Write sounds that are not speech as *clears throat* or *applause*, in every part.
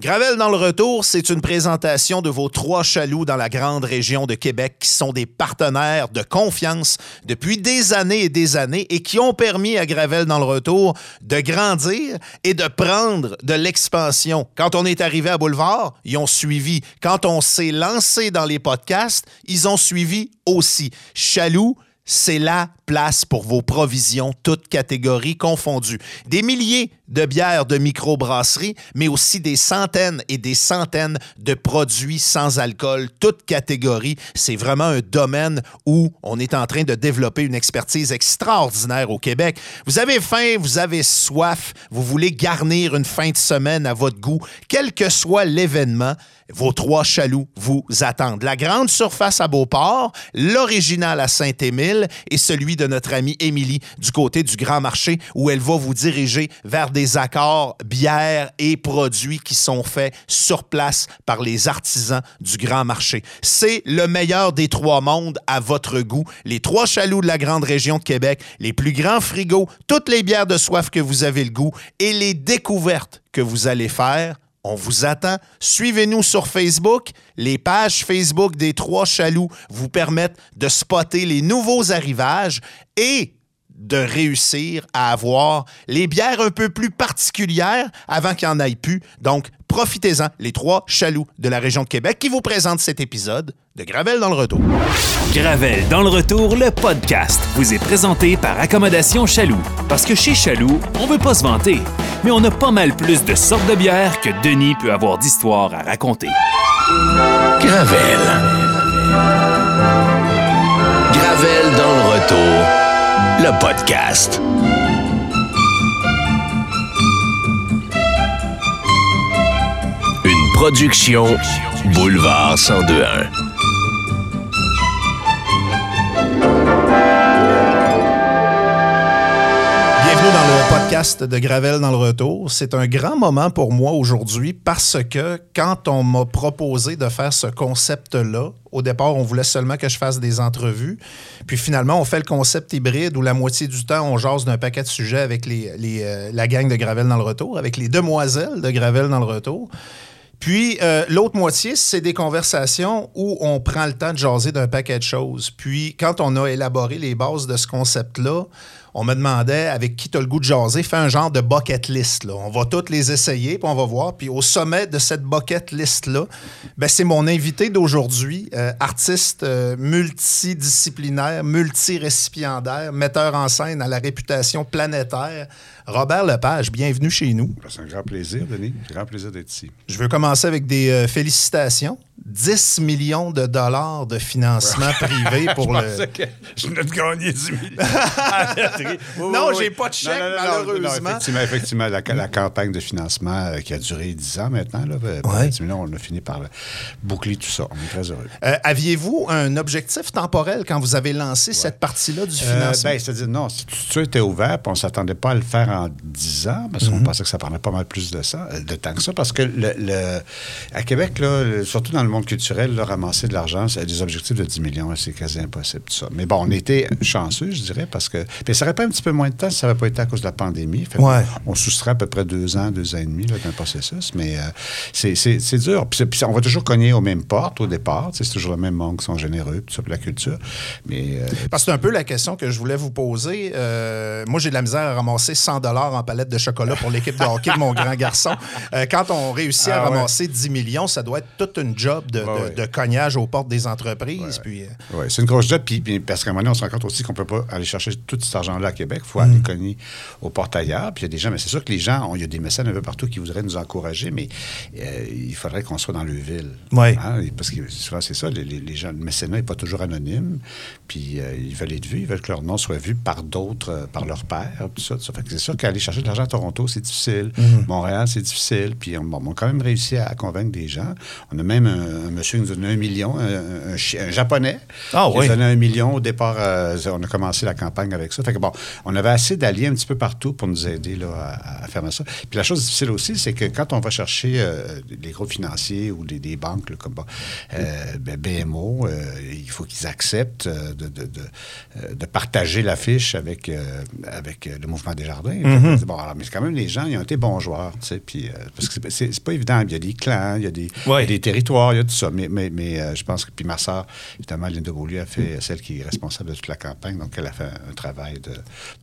Gravel dans le retour, c'est une présentation de vos trois chaloux dans la grande région de Québec qui sont des partenaires de confiance depuis des années et des années et qui ont permis à Gravel dans le retour de grandir et de prendre de l'expansion. Quand on est arrivé à Boulevard, ils ont suivi. Quand on s'est lancé dans les podcasts, ils ont suivi aussi. Chaloux, c'est la place pour vos provisions, toutes catégories confondues. Des milliers de bières de microbrasserie, mais aussi des centaines et des centaines de produits sans alcool, toutes catégories. C'est vraiment un domaine où on est en train de développer une expertise extraordinaire au Québec. Vous avez faim, vous avez soif, vous voulez garnir une fin de semaine à votre goût, quel que soit l'événement, vos trois chaloux vous attendent. La grande surface à Beauport, l'original à Saint-Émile et celui de notre amie Émilie du côté du Grand Marché où elle va vous diriger vers des accords bières et produits qui sont faits sur place par les artisans du Grand Marché. C'est le meilleur des trois mondes à votre goût. Les trois chaloux de la grande région de Québec, les plus grands frigos, toutes les bières de soif que vous avez le goût et les découvertes que vous allez faire on vous attend. Suivez-nous sur Facebook. Les pages Facebook des Trois Chaloux vous permettent de spotter les nouveaux arrivages et de réussir à avoir les bières un peu plus particulières avant qu'il n'y en ait plus. Donc, profitez-en, les trois chaloux de la région de Québec qui vous présentent cet épisode de Gravel dans le retour. Gravel dans le retour, le podcast, vous est présenté par Accommodation Chaloux. Parce que chez Chaloux, on veut pas se vanter, mais on a pas mal plus de sortes de bières que Denis peut avoir d'histoires à raconter. Gravel. Gravel dans le retour, le podcast. Une production Boulevard 1021. De Gravel dans le retour. C'est un grand moment pour moi aujourd'hui parce que quand on m'a proposé de faire ce concept-là, au départ, on voulait seulement que je fasse des entrevues. Puis finalement, on fait le concept hybride où la moitié du temps, on jase d'un paquet de sujets avec les, les, euh, la gang de Gravel dans le retour, avec les demoiselles de Gravel dans le retour. Puis euh, l'autre moitié, c'est des conversations où on prend le temps de jaser d'un paquet de choses. Puis quand on a élaboré les bases de ce concept-là, on me demandait avec qui tu as le goût de jaser, fais un genre de bucket list. On va toutes les essayer, puis on va voir. Puis au sommet de cette bucket list-là, ben, c'est mon invité d'aujourd'hui, euh, artiste euh, multidisciplinaire, multirécipiendaire, metteur en scène à la réputation planétaire, Robert Lepage. Bienvenue chez nous. C'est un grand plaisir, Denis. Un grand plaisir d'être ici. Je veux commencer avec des euh, félicitations. 10 millions de dollars de financement privé *laughs* pour je le. que je venais de gagner 10 millions. *laughs* Oui, Non, oui, j'ai pas de chèque, Non, malheureusement. non, effectivement, effectivement la, la campagne de financement euh, qui a duré 10 ans maintenant, là, ben, Ouais. 10 millions, on a fini par boucler tout ça. On est très heureux. Euh, Aviez-vous un objectif temporel quand vous avez lancé cette partie-là du financement? ben, c'est-à-dire, non, si tout ça était ouvert, puis on ne s'attendait pas à le faire en 10 ans, parce Mhm. qu'on pensait que ça prenait pas mal plus de, ça, de temps que ça, parce que le, le- à Québec, là, le- surtout dans le monde culturel, là, ramasser de l'argent, c'est des objectifs de 10 millions, c'est quasi impossible, tout ça. Mais bon, on était chanceux, je dirais, parce que... Mais ça aurait pas un petit peu moins de temps si ça n'avait pas été à cause de la pandémie. Fait Ouais. On soustrait à peu près deux ans, deux ans et demi d'un processus, mais euh, c'est- dur. Puis, puis on va toujours cogner aux mêmes portes au départ. C'est toujours le même monde qui sont généreux, puis ça, pour la culture. Mais... euh, Parce que c'est un peu la question que je voulais vous poser. Euh, moi, j'ai de la misère à ramasser 100 dollars en palette de chocolat pour l'équipe de hockey de mon grand garçon. Euh, quand on réussit à Ah ouais. ramasser 10 millions, ça doit être toute une job de, Ouais, de- ouais. de cognage aux portes des entreprises. Puis, euh, Oui, c'est une grosse job. Puis, puis parce qu'à un moment donné, on se rend compte aussi qu'on ne peut pas aller chercher tout cet argent-là à Québec. Il faut Mm. aller cogner aux portes ailleurs. Puis il y a des gens, mais c'est sûr que les gens, il y a des mécènes un peu partout qui voudraient nous encourager, mais euh, il faudrait qu'on soit dans le ville. Ouais. Hein, Parce que souvent, c'est ça, les, gens, le mécénat n'est pas toujours anonyme. Puis ils veulent être vus, ils veulent que leur nom soit vu par d'autres, par leur père, tout ça. tout ça. Fait que c'est sûr qu'aller chercher de l'argent à Toronto, c'est difficile. Mm-hmm. Montréal, c'est difficile. Puis on, bon, on a quand même réussi à convaincre des gens. On a même un, un monsieur qui nous donnait un million, un, un chi- un japonais. Ah qui oui. nous donnait un million. Au départ, euh, on a commencé la campagne avec ça. Fait que bon, on avait assez d'alliés un petit peu partout pour nous aider là, à, à faire ça. Puis la chose difficile aussi, c'est que quand on va chercher euh, des groupes financiers ou des, des banques là, comme bon, euh, ben, BMO, euh, il faut qu'ils acceptent de, de, de, de partager l'affiche avec, avec le mouvement des jardins. Mm-hmm. Bon, alors, mais quand même, les gens, ils ont été bons joueurs. tu sais, Puis, euh, parce que c'est- pas évident. Il y a des clans, il y a des, Ouais. il y a des territoires, il y a tout ça. Mais, mais, mais euh, je pense que. Puis ma sœur, évidemment, Linda Beaulieu a fait celle qui est responsable de toute la campagne. Donc, elle a fait un travail de,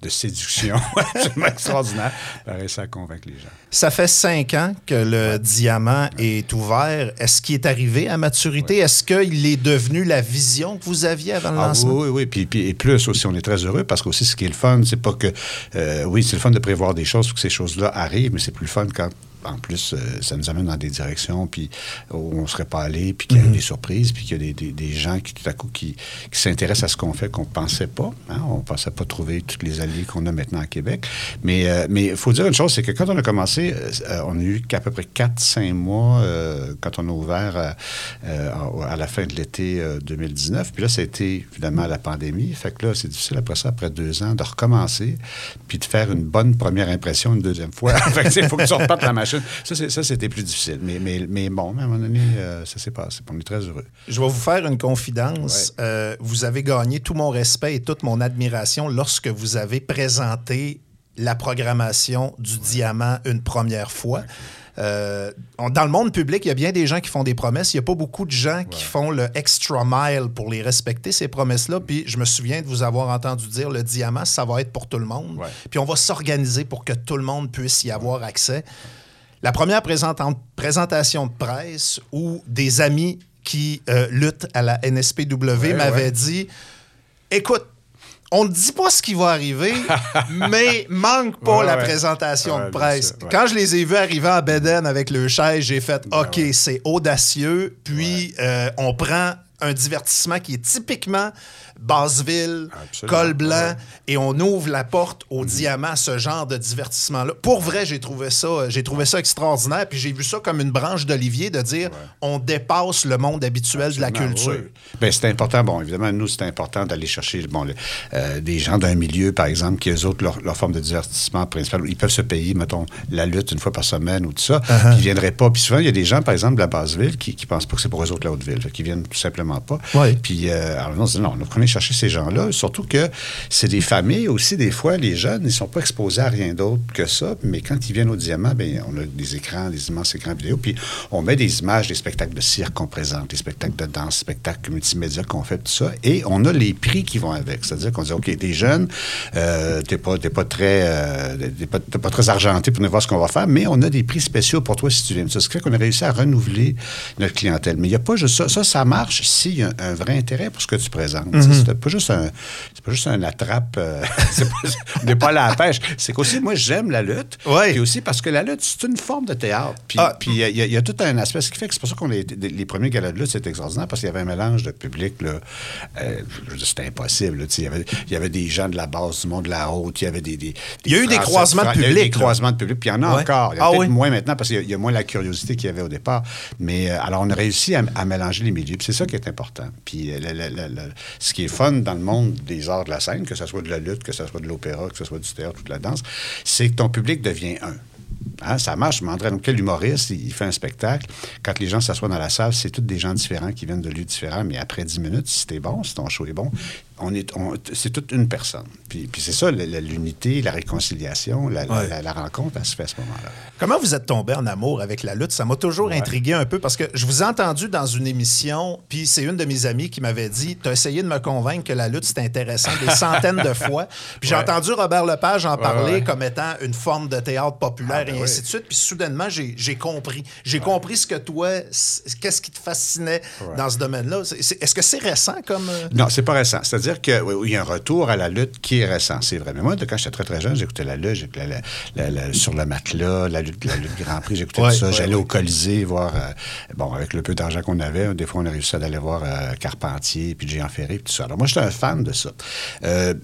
de séduction *laughs* absolument extraordinaire. Elle a réussi à convaincre les gens. Ça fait cinq ans que le diamant est ouvert. Est-ce qu'il est arrivé à maturité? Est-ce qu'il est devenu la vision que vous aviez avant le Ah, lancement? oui, oui, oui. Puis, puis- et plus aussi, on est très heureux parce que aussi, ce qui est le fun, c'est pas que. euh, oui, c'est le fun de prévoir des choses pour que ces choses-là arrivent, mais c'est plus fun quand. En plus, euh, ça nous amène dans des directions puis où on ne serait pas allé, puis qu'il y a des surprises, puis qu'il y a des, des- des gens qui, tout à coup, qui, qui s'intéressent à ce qu'on fait qu'on ne pensait pas. hein. On ne pensait pas trouver tous les alliés qu'on a maintenant à Québec. Mais euh, mais il faut dire une chose, c'est que quand on a commencé, euh, on a eu qu'à peu près 4-5 mois quand on a ouvert à, à la fin de l'été euh, 2019. Puis là, ça a été évidemment la pandémie. Fait que là, c'est difficile après ça, après deux ans, de recommencer, puis de faire une bonne première impression une deuxième fois. *laughs* fait que, il faut que tu repartes la machine. Ça, c'était plus difficile. Mais, mais, mais bon, à un moment donné, euh, ça s'est passé. On est très heureux. Je vais vous faire une confidence. Euh, vous avez gagné tout mon respect et toute mon admiration lorsque vous avez présenté la programmation du diamant une première fois. Euh, on- dans le monde public, il y a bien des gens qui font des promesses. Il n'y a pas beaucoup de gens qui font le extra mile pour les respecter, ces promesses-là. Puis je me souviens de vous avoir entendu dire le diamant, ça va être pour tout le monde. Ouais. Puis on va s'organiser pour que tout le monde puisse y avoir accès. La première présentation de presse où des amis qui euh, luttent à la NSPW m'avaient ouais. dit Écoute, on ne dit pas ce qui va arriver, *laughs* mais manque pas Ouais, la présentation de presse. sûr. Quand je les ai vus arriver en Beden avec le chaise, j'ai fait OK, c'est audacieux. Puis euh, on prend un divertissement qui est typiquement Basseville, col blanc, ouais. et on ouvre la porte au diamant, ce genre de divertissement-là. Pour vrai, j'ai trouvé ça, j'ai trouvé ça extraordinaire. Puis j'ai vu ça comme une branche d'olivier de dire on dépasse le monde habituel de la culture. oui. Ben, c'est important. Bon, évidemment, nous, c'est important d'aller chercher bon, le- euh, des gens d'un milieu, par exemple, qui, eux autres, leur, leur forme de divertissement principal, ils peuvent se payer, mettons, la lutte une fois par semaine ou tout ça, Uh-huh. puis ils ne viendraient pas. Puis souvent, il y a des gens, par exemple, de la Basse-Ville, qui ne pensent pas que c'est pour eux autres la Haute-Ville, fait qu'ils viennent tout simplement pas. Ouais. Puis, euh, alors, on se dit, non, on a chercher ces gens-là, surtout que c'est des familles aussi, des fois, les jeunes, ils ne sont pas exposés à rien d'autre que ça, mais quand ils viennent au Diamant, ben, on a des écrans, des immenses écrans vidéo, puis on met des images des spectacles de cirque qu'on présente, des spectacles de danse, spectacles multimédia qu'on fait, tout ça, et on a les prix qui vont avec. C'est-à-dire qu'on dit, OK, t'es jeune, euh, t'es pas, pas très euh, pas, très argenté pour venir voir ce qu'on va faire, mais on a des prix spéciaux pour toi si tu viens. Ça, ce qui fait qu'on a réussi à renouveler notre clientèle. Mais il n'y a pas juste ça. Ça, ça marche s'il y a un vrai intérêt pour ce que tu présentes. C'est pas juste un, c'est pas juste un attrape. euh, *laughs* c'est pas- on n'est pas à la pêche. C'est qu'aussi, moi, j'aime la lutte. Ouais. Puis aussi parce que la lutte, c'est une forme de théâtre. Puis Ah. il y, a- y y tout un aspect, ce qui fait que c'est pour ça qu'on est les premiers galas de lutte, c'est extraordinaire parce qu'il y avait un mélange de public là, euh, c'était impossible. il, y avait, y avait des gens de la base, du monde de la haute, il y avait des, des- Il y a eu des croisements de Fran- Il y a eu public, des là. croisements de public, puis il y en a Ouais. encore. Il y en a Ah peut-être oui. moins maintenant parce qu'il y a- moins la curiosité qu'il y avait au départ. Mais euh, alors on a réussi à, à mélanger les milieux, puis c'est ça qui est important. Puis ce qui est fun dans le monde des arts de la scène, que ce soit de la lutte, que ce soit de l'opéra, que ce soit du théâtre ou de la danse, c'est que ton public devient un. Hein, ça marche, je me quel humoriste, il, il fait un spectacle. Quand les gens s'assoient dans la salle, c'est tous des gens différents qui viennent de lieux différents, mais après 10 minutes, si t'es bon, si ton show est bon, on est, on- c'est toute une personne. Puis, puis c'est ça, l'unité, la réconciliation, la, la- Ouais. la- la rencontre, elle se fait à ce moment-là. Comment vous êtes tombé en amour avec la lutte? Ça m'a toujours intrigué un peu parce que je vous ai entendu dans une émission, puis c'est une de mes amies qui m'avait dit Tu as essayé de me convaincre que la lutte, c'est intéressant des centaines de fois. Puis j'ai Ouais. entendu Robert Lepage en parler comme étant une forme de théâtre populaire Ah, ben et ainsi de suite. Puis soudainement, j'ai compris. J'ai compris ce que toi, qu'est-ce qui te fascinait dans ce domaine-là. C'est- c'est- Est-ce que c'est récent comme. euh, Non, c'est pas récent. C'est-à-dire qu'il y a un retour à la lutte qui est récent, c'est vrai. Mais moi, quand j'étais très, très jeune, j'écoutais la lutte, j'écoutais la- la- la- sur le matelas, la lutte, la lutte Grand Prix, j'écoutais Ouais, tout ça. ouais, J'allais ouais. au Colisée voir, euh, bon, avec le peu d'argent qu'on avait, des fois, on a réussi à aller voir euh, Carpentier, puis Jean Ferré, puis tout ça. Alors, moi, j'étais un fan de ça. Euh,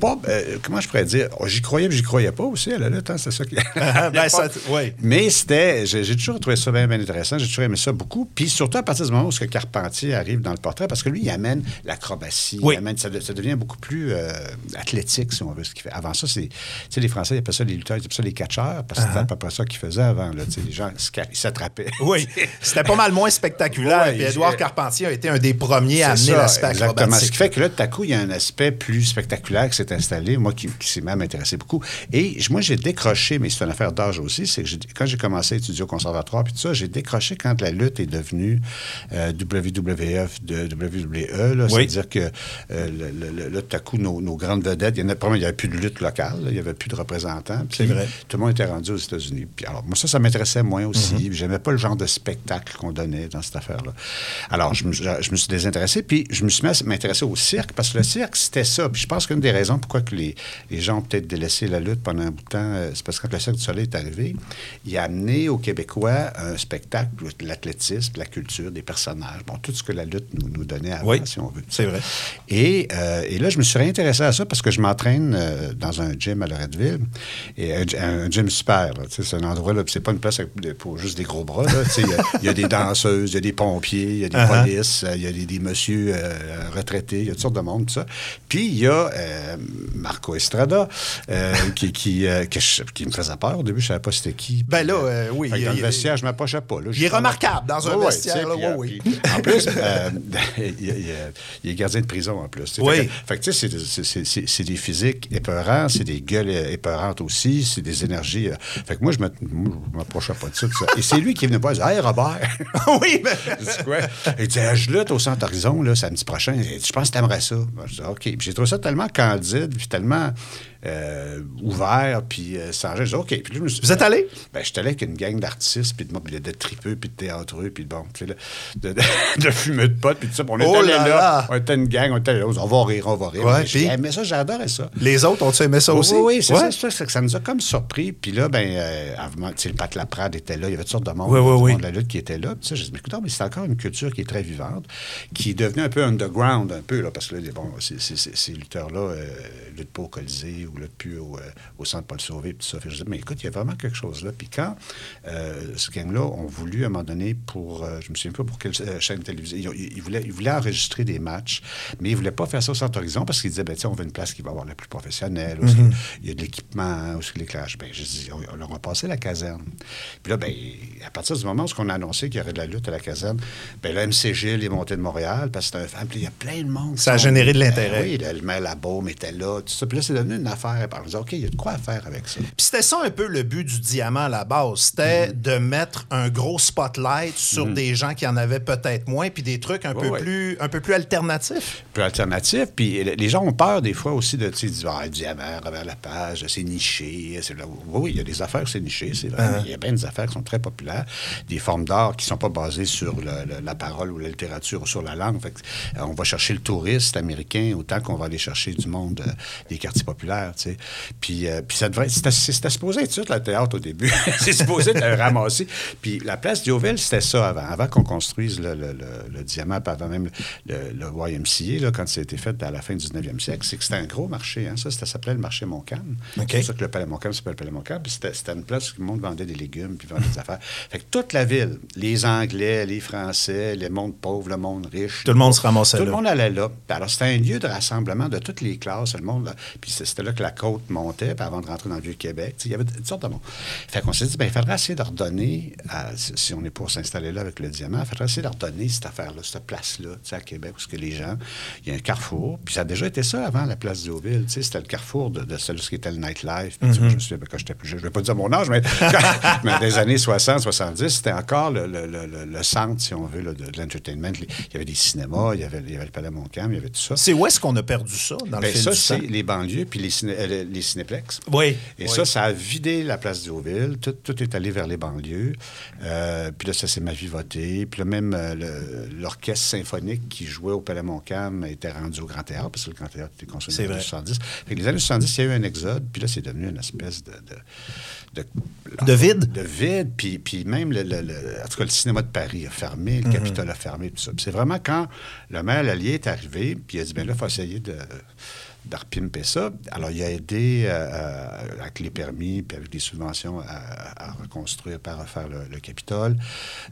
pas, euh, comment je pourrais dire, oh, j'y croyais, mais j'y croyais pas aussi à la lutte, hein, c'est ça qui. *laughs* Ben, ça- oui. Mais c'était, j'ai toujours trouvé ça bien, bien intéressant, j'ai toujours aimé ça beaucoup. Puis surtout à partir du moment où ce que Carpentier arrive dans le portrait, parce que lui, il amène l'acrobatie, Oui. il amène, ça, de- ça devient beaucoup plus euh, athlétique, si on veut, ce qu'il fait. Avant ça, c'est, tu sais, les Français, ils appellent ça les lutteurs, ils appellent ça les catcheurs, parce que c'était à peu près ça qu'ils faisaient avant, là, les gens, ils s'attrapaient. Oui, c'était pas mal moins spectaculaire. *laughs* Ouais, puis Édouard Carpentier a été un des premiers à amener l'aspect Exactement. Ce acrobatique. qui fait que là, tout à coup, il y a un aspect plus spectaculaire s'est installé, moi qui, qui s'est même intéressé beaucoup. Et moi, j'ai décroché, mais c'est une affaire d'âge aussi, c'est que quand j'ai commencé à étudier au conservatoire, puis tout ça, j'ai décroché quand la lutte est devenue euh, WWF de WWE. là. Oui. C'est-à-dire que euh, le- le- le- là, tout à coup, nos, nos grandes vedettes, il y en a, il n'y avait plus de lutte locale, là, il n'y avait plus de représentants. puis C'est vrai. Tout le monde était rendu aux États-Unis. Puis alors, moi, ça, ça m'intéressait moins aussi. Puis J'aimais pas le genre de spectacle qu'on donnait dans cette affaire-là. Alors, je me, je, je me suis désintéressé, puis je me suis mis à m'intéresser au cirque, parce que le cirque, c'était ça. Puis je pense qu'une des raisons pourquoi que les, les gens ont peut-être délaissé la lutte pendant un bout de temps, euh, c'est parce que quand le Cirque du Soleil est arrivé, il a amené aux Québécois un spectacle, l'athlétisme, la culture, des personnages, bon, tout ce que la lutte nous, nous donnait avant, Oui, si on veut. c'est vrai. Et, euh, et là, je me suis réintéressé à ça parce que je m'entraîne euh, dans un gym à Loretteville. Et un, un gym super. C'est un endroit, là, c'est pas une place pour juste des gros bras. Il y, a- il y a des danseuses, il y a des pompiers, il y a des Uh-huh. polices, il y a des, des messieurs euh, retraités, il y a toutes sortes de monde, tout ça. Puis il y a euh, Marco Estrada euh, qui, qui, euh, que je- qui me faisait peur. Au début, je savais pas c'était qui. Ben là, euh, oui, fait que il- dans le vestiaire, je m'approchais pas. là. Il est remarquable dans un vestiaire, tu là, oui, oui. en plus, *laughs* *laughs* il, est gardien de prison en plus. tu. Oui. Fait que- tu sais, c'est- c'est- c'est- c'est c'est des physiques épeurants, c'est des gueules épeurantes aussi, c'est des énergies. Fait que moi, je je m'approchais pas de ça, ça. Et c'est lui qui est venu me voir, Hey, Robert *laughs* oui, mais... Je dis quoi? Il dit, je lutte au Centre Horizon, là, samedi prochain. Je pense que t'aimerais ça. Ben, je dis, OK. Puis j'ai trouvé ça tellement candide, puis tellement euh, ouvert, puis euh, sans. Je dis, OK. Puis là, je me suis- Vous êtes allé? Ben, j'étais allé avec une gang d'artistes, puis de, de, de tripeux, puis de théâtreux, puis bon, là, de, de, *laughs* de fumeux de potes, puis tout ça. Puis on était Oh allé là là, on était une gang, on était là, on va rire, on va rire. Ouais, Mais j'ai puis? aimé ça, j'adorais ça. Les autres, ont-tu aimé ça Oui, aussi? Oui, oui, c'est Ouais? ça, c'est ça, ça nous a comme surpris. Puis là, ben, euh, le Pat Laprade était là, il y avait toutes sortes de monde, Oui, oui, du oui. monde de la lutte qui était là. Puis ça, j'ai dit, mais écoute, mais c'est encore une culture qui est très vivante, qui est devenue un peu underground, un peu, là, parce que là, bon, ces, lutteurs-là euh, luttent pas au Colisée ou luttent plus au, euh, au Centre Paul Sauvé, puis tout ça. Je dis, mais écoute, il y a vraiment quelque chose là. Puis quand euh, ce gang-là ont voulu, à un moment donné, pour, euh, je me souviens pas pour quelle euh, chaîne télévisée, ils, ils- voulaient, ils voulaient enregistrer des matchs, mais ils voulaient pas faire ça au Centre Horizon parce qu'ils disaient, ben, tiens, on veut une place qui va avoir la plus professionnelle, où Mhm. il y a de l'équipement, où l'éclairage. Ben, j'ai dit, on, on leur a passé la caserne. Puis là, ben, à partir du moment où on a annoncé qu'il y aurait de la lutte à la caserne, ben, le MC Gilles est monté de Montréal parce que c'est un fan. Il y a plein de monde. Ça a généré de l'intérêt. Ben oui, le, maire Labaume était là, tout ça. Puis là, c'est devenu une affaire. Puis on disait, OK, il y a de quoi à faire avec ça. Puis c'était ça un peu le but du diamant à la base. C'était Mm-hmm. de mettre un gros spotlight sur des gens qui en avaient peut-être moins, puis des trucs un, Ouais, peu, ouais. plus, un peu plus alternatifs. peu alternatif. Puis le- les gens ont peur des fois aussi de, disent, ah, diamant, revers la page, c'est niché. là. Oui, il y a des affaires, c'est niché, c'est vrai. mais Il y a bien des affaires qui sont très populaires, des formes d'art qui ne sont pas basées sur le- le- la parole ou la littérature ou sur la langue. Fait que, euh, on va chercher le touriste américain autant qu'on va aller chercher du monde euh, des quartiers populaires, tu sais. Puis, euh, puis ça devrait, c'était, c'était supposé être ça, le théâtre, au début. *laughs* c'est supposé être ramassé. Puis la place Diouville, c'était ça avant. Avant qu'on construise le, le- le- le diamant, avant même le, YMCA, là, quand ça a été fait à la fin du 19e siècle, c'est que c'était un gros marché. Hein. Ça, ça s'appelait le marché Montcalm. C'est pour ça que le palais Montcalm s'appelle le palais Montcalm. Puis c'était, c'était une place où le monde vendait des légumes, puis vendait des *laughs* affaires. Fait que toute la ville, les Anglais, les Français, le monde pauvre, le monde riche. Tout le monde se ramassait Tout là. le monde allait là. Alors, c'était un lieu de rassemblement de toutes les classes, le monde. là. Puis c'était là que la côte montait, puis avant de rentrer dans le Vieux-Québec. Il y avait toutes sortes de monde. Fait qu'on s'est dit, ben, il faudrait essayer de redonner, à- si on est pour s'installer là avec le diamant, il faudrait essayer de redonner cette affaire-là, cette place-là, à Québec, où ce que les gens, il y a un carrefour. Puis ça a déjà été ça avant la place sais, C'était le carrefour de, de celui qui était le nightlife. Sais, Je me souviens, ben, quand j'étais plus jeune, je ne vais pas dire mon âge, mais, *laughs* les années 60, 70, c'était encore le, le- le- le- le centre, si on veut, là, de, de l'entertainment. Il y avait des cinémas, il y avait, il y avait le Palais Montcalm, il y avait tout ça. C'est où est-ce qu'on a perdu ça dans le Ben, fil ça, du c'est temps? les banlieues puis les, ciné- les cinéplex. Oui. Et oui. ça, ça a vidé la place d'Auville. Tout, tout est allé vers les banlieues. Euh, puis là, ça s'est ma vie voté. Puis là, même euh, l'orchestre symphonique qui jouait au Palais Montcalm était rendu au Grand Théâtre, parce que le Grand Théâtre était construit C'est dans les vrai. années 70. Fait que les années 70, il y a eu un exode. Puis là, c'est devenu une espèce de... de, de- De vide? De vide. Puis, puis même, le, le- le- en tout cas, le cinéma de Paris a fermé, Mhm. le Capitole a fermé, tout ça. C'est vraiment quand le maire Lallier est arrivé, puis il a dit, bien là, il faut essayer de de repimper ça. Alors, il a aidé euh, euh, avec les permis puis avec des subventions à, à reconstruire, à refaire le, le Capitole.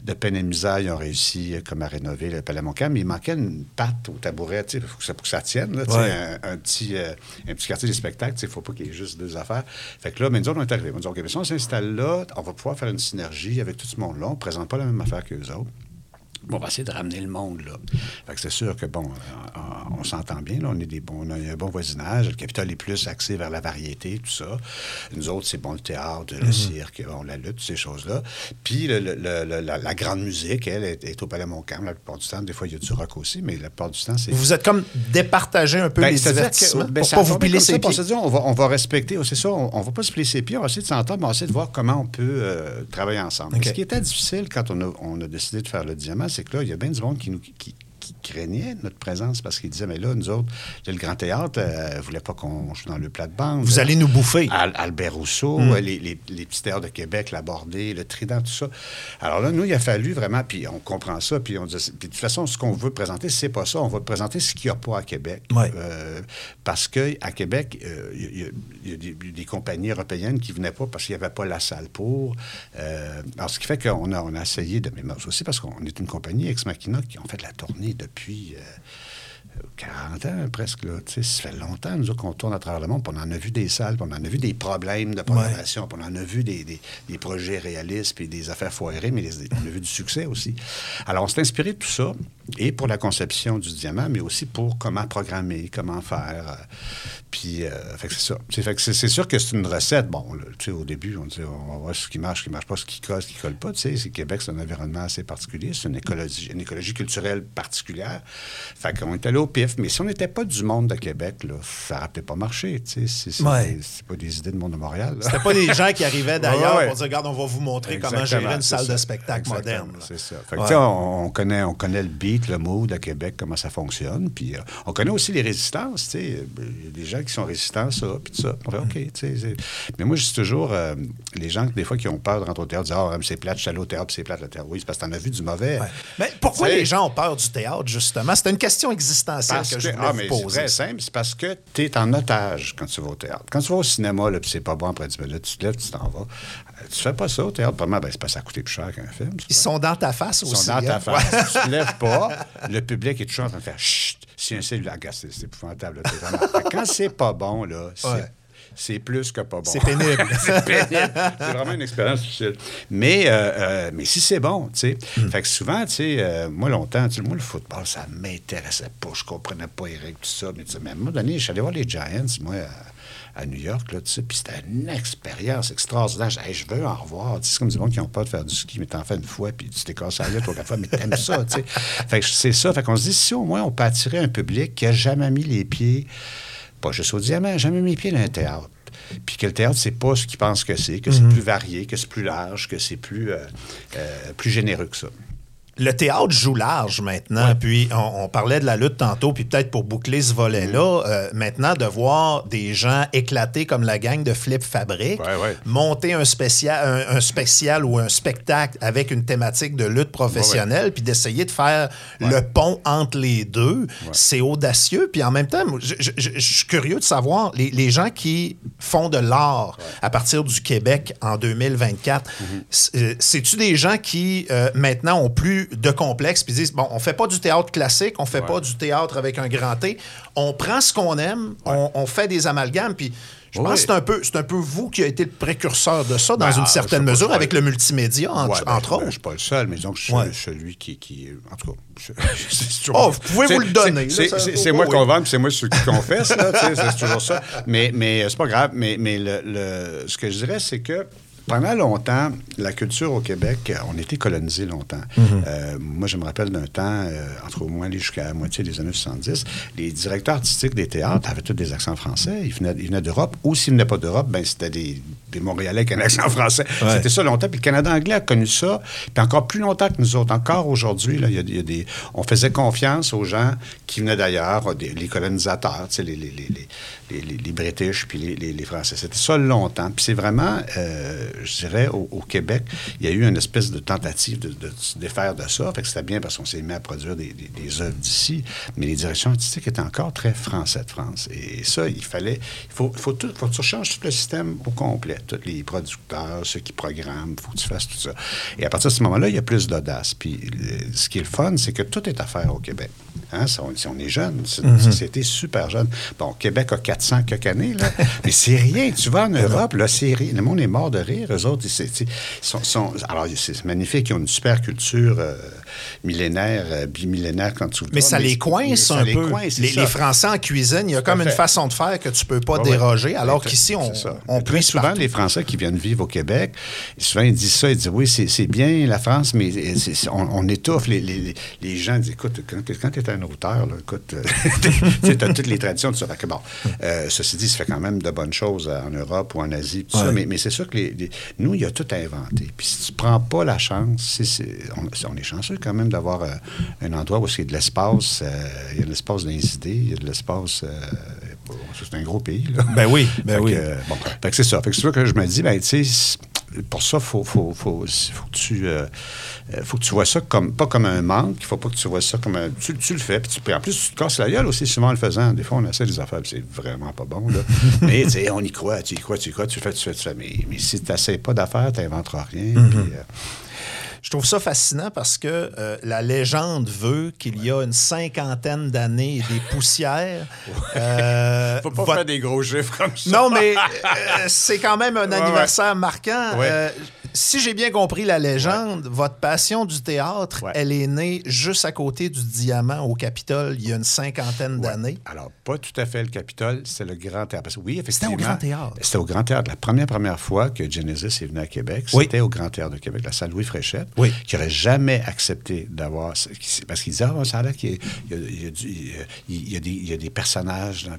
De peine et misère, ils ont réussi euh, comme à rénover le Palais Montcalm, mais il manquait une patte au tabouret, tu sais, pour que ça, pour que ça tienne, là, Ouais. un, un petit, euh, un petit quartier de spectacle, tu sais, il ne faut pas qu'il y ait juste deux affaires. Fait que là, mais nous autres, on est arrivés. On dit, OK, mais si on s'installe là, on va pouvoir faire une synergie avec tout ce monde-là. On ne présente pas la même affaire qu'eux autres. Bon, on va essayer de ramener le monde, là. Fait que c'est sûr que, bon, euh, on, on s'entend bien, là. On, est des bons, on a un bon voisinage. Le Capitole est plus axé vers la variété, tout ça. Nous autres, c'est bon le théâtre, le cirque, bon, la lutte, ces choses-là. Puis le- le- le- le- la, la grande musique, elle, est, est au Palais Montcalm la plupart du temps. Des fois, il y a du rock aussi, mais la plupart du temps, c'est... Vous êtes comme départagé un peu Ben, les divertissements que, ben, pour pas vous piler ses pieds. dit, on va, on va respecter, oh, c'est ça, on, on va pas se piler ses pieds, on va essayer de s'entendre, mais on va essayer de voir comment on peut euh, travailler ensemble. OK. Ce qui était difficile quand on a, on a décidé de faire le diamant, c'est que là, il y a bien du monde qui nous qui, qui craignait notre présence parce qu'ils disaient, mais là, nous autres, le Grand Théâtre ne voulait pas qu'on joue dans le plate-bande. Vous allez nous bouffer. Al- Albert Rousseau, euh, les, les- les petits théâtres de Québec, la Bordée, le Trident, tout ça. Alors là, nous, il a fallu vraiment, puis on comprend ça, puis on dit, puis de toute façon, ce qu'on veut présenter, c'est pas ça. On va présenter ce qu'il n'y a pas à Québec. Ouais. Euh, parce qu'à Québec, euh, il y, a- il y a des, des compagnies européennes qui venaient pas parce qu'il n'y avait pas la salle pour. Euh, alors, ce qui fait qu'on a, on a essayé de. Mais aussi parce qu'on est une compagnie, Ex Machina, qui ont fait de la tournée depuis. Euh, 40 ans presque. Là. Ça fait longtemps, nous autres, qu'on tourne à travers le monde, puis on en a vu des salles, puis on en a vu des problèmes de programmation, puis on en a vu des, des- des projets réalistes, puis des affaires foirées, mais les- on a vu du succès aussi. Alors, on s'est inspiré de tout ça, et pour la conception du diamant, mais aussi pour comment programmer, comment faire. euh, puis, euh, fait que c'est ça. C'est, sûr que c'est une recette. Bon, là, au début, on dit, on va voir ce qui marche, ce qui marche pas, ce qui colle, ce qui colle pas. Tu sais, c'est- Québec, c'est un environnement assez particulier. C'est une écologie, une écologie culturelle particulière. Fait qu'on est allé au pif. Mais si on n'était pas du monde de Québec, là, ça n'aurait peut-être pas marché. C'est, c'est, Ouais. c'est pas des idées de monde de Montréal. là. C'était pas des gens qui arrivaient d'ailleurs Ouais, ouais. pour dire, regarde, on va vous montrer comment gérer une c'est salle ça. de spectacle Exactement, moderne. là. C'est ça. Fait que, on, on connaît, on connaît le beat, le mood à Québec, comment ça fonctionne. Puis euh, on connaît aussi les résistances. Il y a des gens qui sont résistants à ça, puis tout ça. On fait OK. c'est- Mais moi, je dis toujours, euh, les gens, des fois, qui ont peur de rentrer au théâtre, disent Ah, c'est plate, je suis allé au théâtre, puis c'est plate le théâtre. Oui, c'est parce que t'en as vu du mauvais. Mais pourquoi les gens ont peur du théâtre, justement? C'était une question existentielle parce que, que, je voulais ah, vous c'est très simple, c'est parce que tu es en otage quand tu vas au théâtre. Quand tu vas au cinéma, là, puis c'est pas bon après 10 minutes, tu te lèves, tu t'en vas. Euh, Tu fais pas ça au théâtre. Premièrement, ben, c'est parce que ça a coûté plus cher qu'un film. Ils sont dans ta face Ils aussi. sont dans ta hein? face. Ouais. Si tu te lèves pas, *laughs* le public est toujours en train de faire chut. Si un cellulaire, c'est c'est épouvantable. là, vraiment- Quand c'est pas bon, là, c'est. Ouais. C'est plus que pas bon. C'est pénible. *laughs* c'est pénible. C'est vraiment une expérience difficile. Mais, euh, euh, mais si c'est bon, tu sais. Hmm. Fait que souvent, tu sais, euh, moi, longtemps, tu sais, moi, le football, ça m'intéressait pas. Je comprenais pas Eric, tout ça. Mais, tu sais, mais à un moment donné, je suis allé voir les Giants, moi, à, à New York, là, tu sais. Puis c'était une expérience extraordinaire. Je, dis, Hey, je veux en revoir. Tu sais, C'est comme des gens qui ont peur de faire du ski, mais t'en fais une fois, puis tu t'es cassé la trois, quatre fois, mais t'aimes ça, tu sais. Fait que c'est ça. Fait qu'on se dit, si au moins on peut attirer un public qui a jamais mis les pieds pas juste au diamant, jamais mis les pieds dans un théâtre. Puis que le théâtre, c'est pas ce qu'il pense que c'est, que c'est plus varié, que c'est plus large, que c'est plus, euh, euh, plus généreux que ça. Le théâtre joue large maintenant. Puis on, on parlait de la lutte tantôt, puis peut-être pour boucler ce volet-là, euh, maintenant de voir des gens éclatés comme la gang de Flip Fabric, Ouais, ouais. monter un spécial, un, un spécial ou un spectacle avec une thématique de lutte professionnelle, puis d'essayer de faire le pont entre les deux, c'est audacieux. Puis en même temps, je, je- je- je suis curieux de savoir les, les gens qui font de l'art à partir du Québec en 2024. c'est- euh, C'est-tu des gens qui euh, maintenant ont plus de complexe puis disent bon, on fait pas du théâtre classique, on fait pas du théâtre avec un grand T, on prend ce qu'on aime, on, on fait des amalgames puis je Oui. pense que c'est un peu c'est un peu vous qui a été le précurseur de ça dans Ben, une ah, certaine pas, mesure avec le multimédia en- Ouais, ben, entre ben, autres. Je suis pas le seul, mais disons que je suis Ouais. celui qui, qui. En tout cas. je- *laughs* toujours- Oh, vous pouvez vous le donner, C'est oh, c'est moi oui. qui convainc, puis c'est moi celui qui confesse, c'est toujours ça. *laughs* Mais, mais euh, c'est pas grave. Mais, mais le, le- ce que je dirais, c'est que. Pendant longtemps, la culture au Québec, on était colonisé longtemps. Mhm. Euh, moi, je me rappelle d'un temps, euh, entre au moins jusqu'à la moitié des années 70, les directeurs artistiques des théâtres avaient tous des accents français. Ils venaient, d'Europe. Ou s'ils venaient pas d'Europe, ben, c'était des, des Montréalais qui avaient un accent *laughs* français. Ouais. C'était ça longtemps. Puis le Canada anglais a connu ça. Puis encore plus longtemps que nous autres. Encore aujourd'hui, là, y a, y a des, on faisait confiance aux gens qui venaient d'ailleurs, les colonisateurs, les, les, les, les, les, British puis les, Français. C'était ça longtemps. Puis c'est vraiment, euh, je dirais, au, au Québec, il y a eu une espèce de tentative de, de se défaire de ça. Fait que c'était bien parce qu'on s'est mis à produire des, des- des œuvres d'ici, mais les directions artistiques étaient encore très français de France. Et ça, il fallait, il faut, faut, tout, faut que tu changes tout le système au complet. Tous les producteurs, ceux qui programment, il faut que tu fasses tout ça. Et à partir de ce moment-là, il y a plus d'audace. Puis le- ce qui est le fun, c'est que tout est à faire au Québec. Hein, si, on, si on est jeune, c'est une société super jeune. Bon, Québec a 400 quelques années, là, *laughs* mais c'est rien. Tu vas en Europe, là, c'est rien. Le monde est mort de rire. Eux autres, ils sont, sont- alors, c'est magnifique. Ils ont une super culture euh, millénaire, euh, bimillénaire quand tu le Mais ça les coince ça un les peu. les, ça. les Français en cuisine, il y a comme une façon de faire que tu peux pas déroger, alors qu'ici, on, on très souvent, les Français qui viennent vivre au Québec, souvent, ils disent ça, ils disent, oui, c'est bien la France, mais on, étouffe. Les, les- les- les gens disent, écoute, quand, tu es un auteur, écoute, *laughs* tu as toutes les traditions, tout ça. Bon, euh, ceci dit, ça fait quand même de bonnes choses en Europe ou en Asie, tout ça, Ouais. mais, mais c'est sûr que nous, il y a tout à inventer. Puis si tu prends pas la chance, on est chanceux quand même d'avoir euh, un endroit où il y a de l'espace, euh, il y a de l'espace idées, il y a de l'espace... euh, c'est un gros pays, là. Ben oui, ben Fait oui. que, bon, fait que c'est ça. Fait que c'est ça que je me dis, ben, tu sais, pour ça, il faut, faut, faut, faut que tu, euh, faut que tu vois ça comme, pas comme un manque. Il faut pas que tu vois ça comme un. Tu, tu le fais, puis, tu, en plus, tu te casses la gueule aussi souvent en le faisant. Des fois, on essaie des affaires, puis c'est vraiment pas bon, là. *laughs* mais, tu sais, on y croit, tu y crois, tu y crois, tu fais, tu fais, tu fais. Mais, mais si tu n'essaies pas d'affaires, tu n'inventeras rien. Mm-hmm. euh, Je trouve ça fascinant parce que euh, la légende veut qu'il y a une cinquantaine d'années des poussières. *laughs* euh, faut pas votre- faire des gros chiffres comme ça. Non, mais *laughs* euh, c'est quand même un Ouais, anniversaire marquant. Ouais. Euh, si j'ai bien compris la légende, votre passion du théâtre, elle est née juste à côté du diamant au Capitole il y a une cinquantaine d'années. Alors, pas tout à fait le Capitole, c'est le Grand Théâtre. Parce que oui, effectivement. au Grand Théâtre. C'était au Grand Théâtre. La première, première fois que Genesis est venu à Québec, Oui. c'était au Grand Théâtre de Québec, la salle Louis Fréchette, Oui. qui n'aurait jamais accepté d'avoir. Parce qu'il disait, ah, ça a l'air qu'il y a, y y y des, personnages dans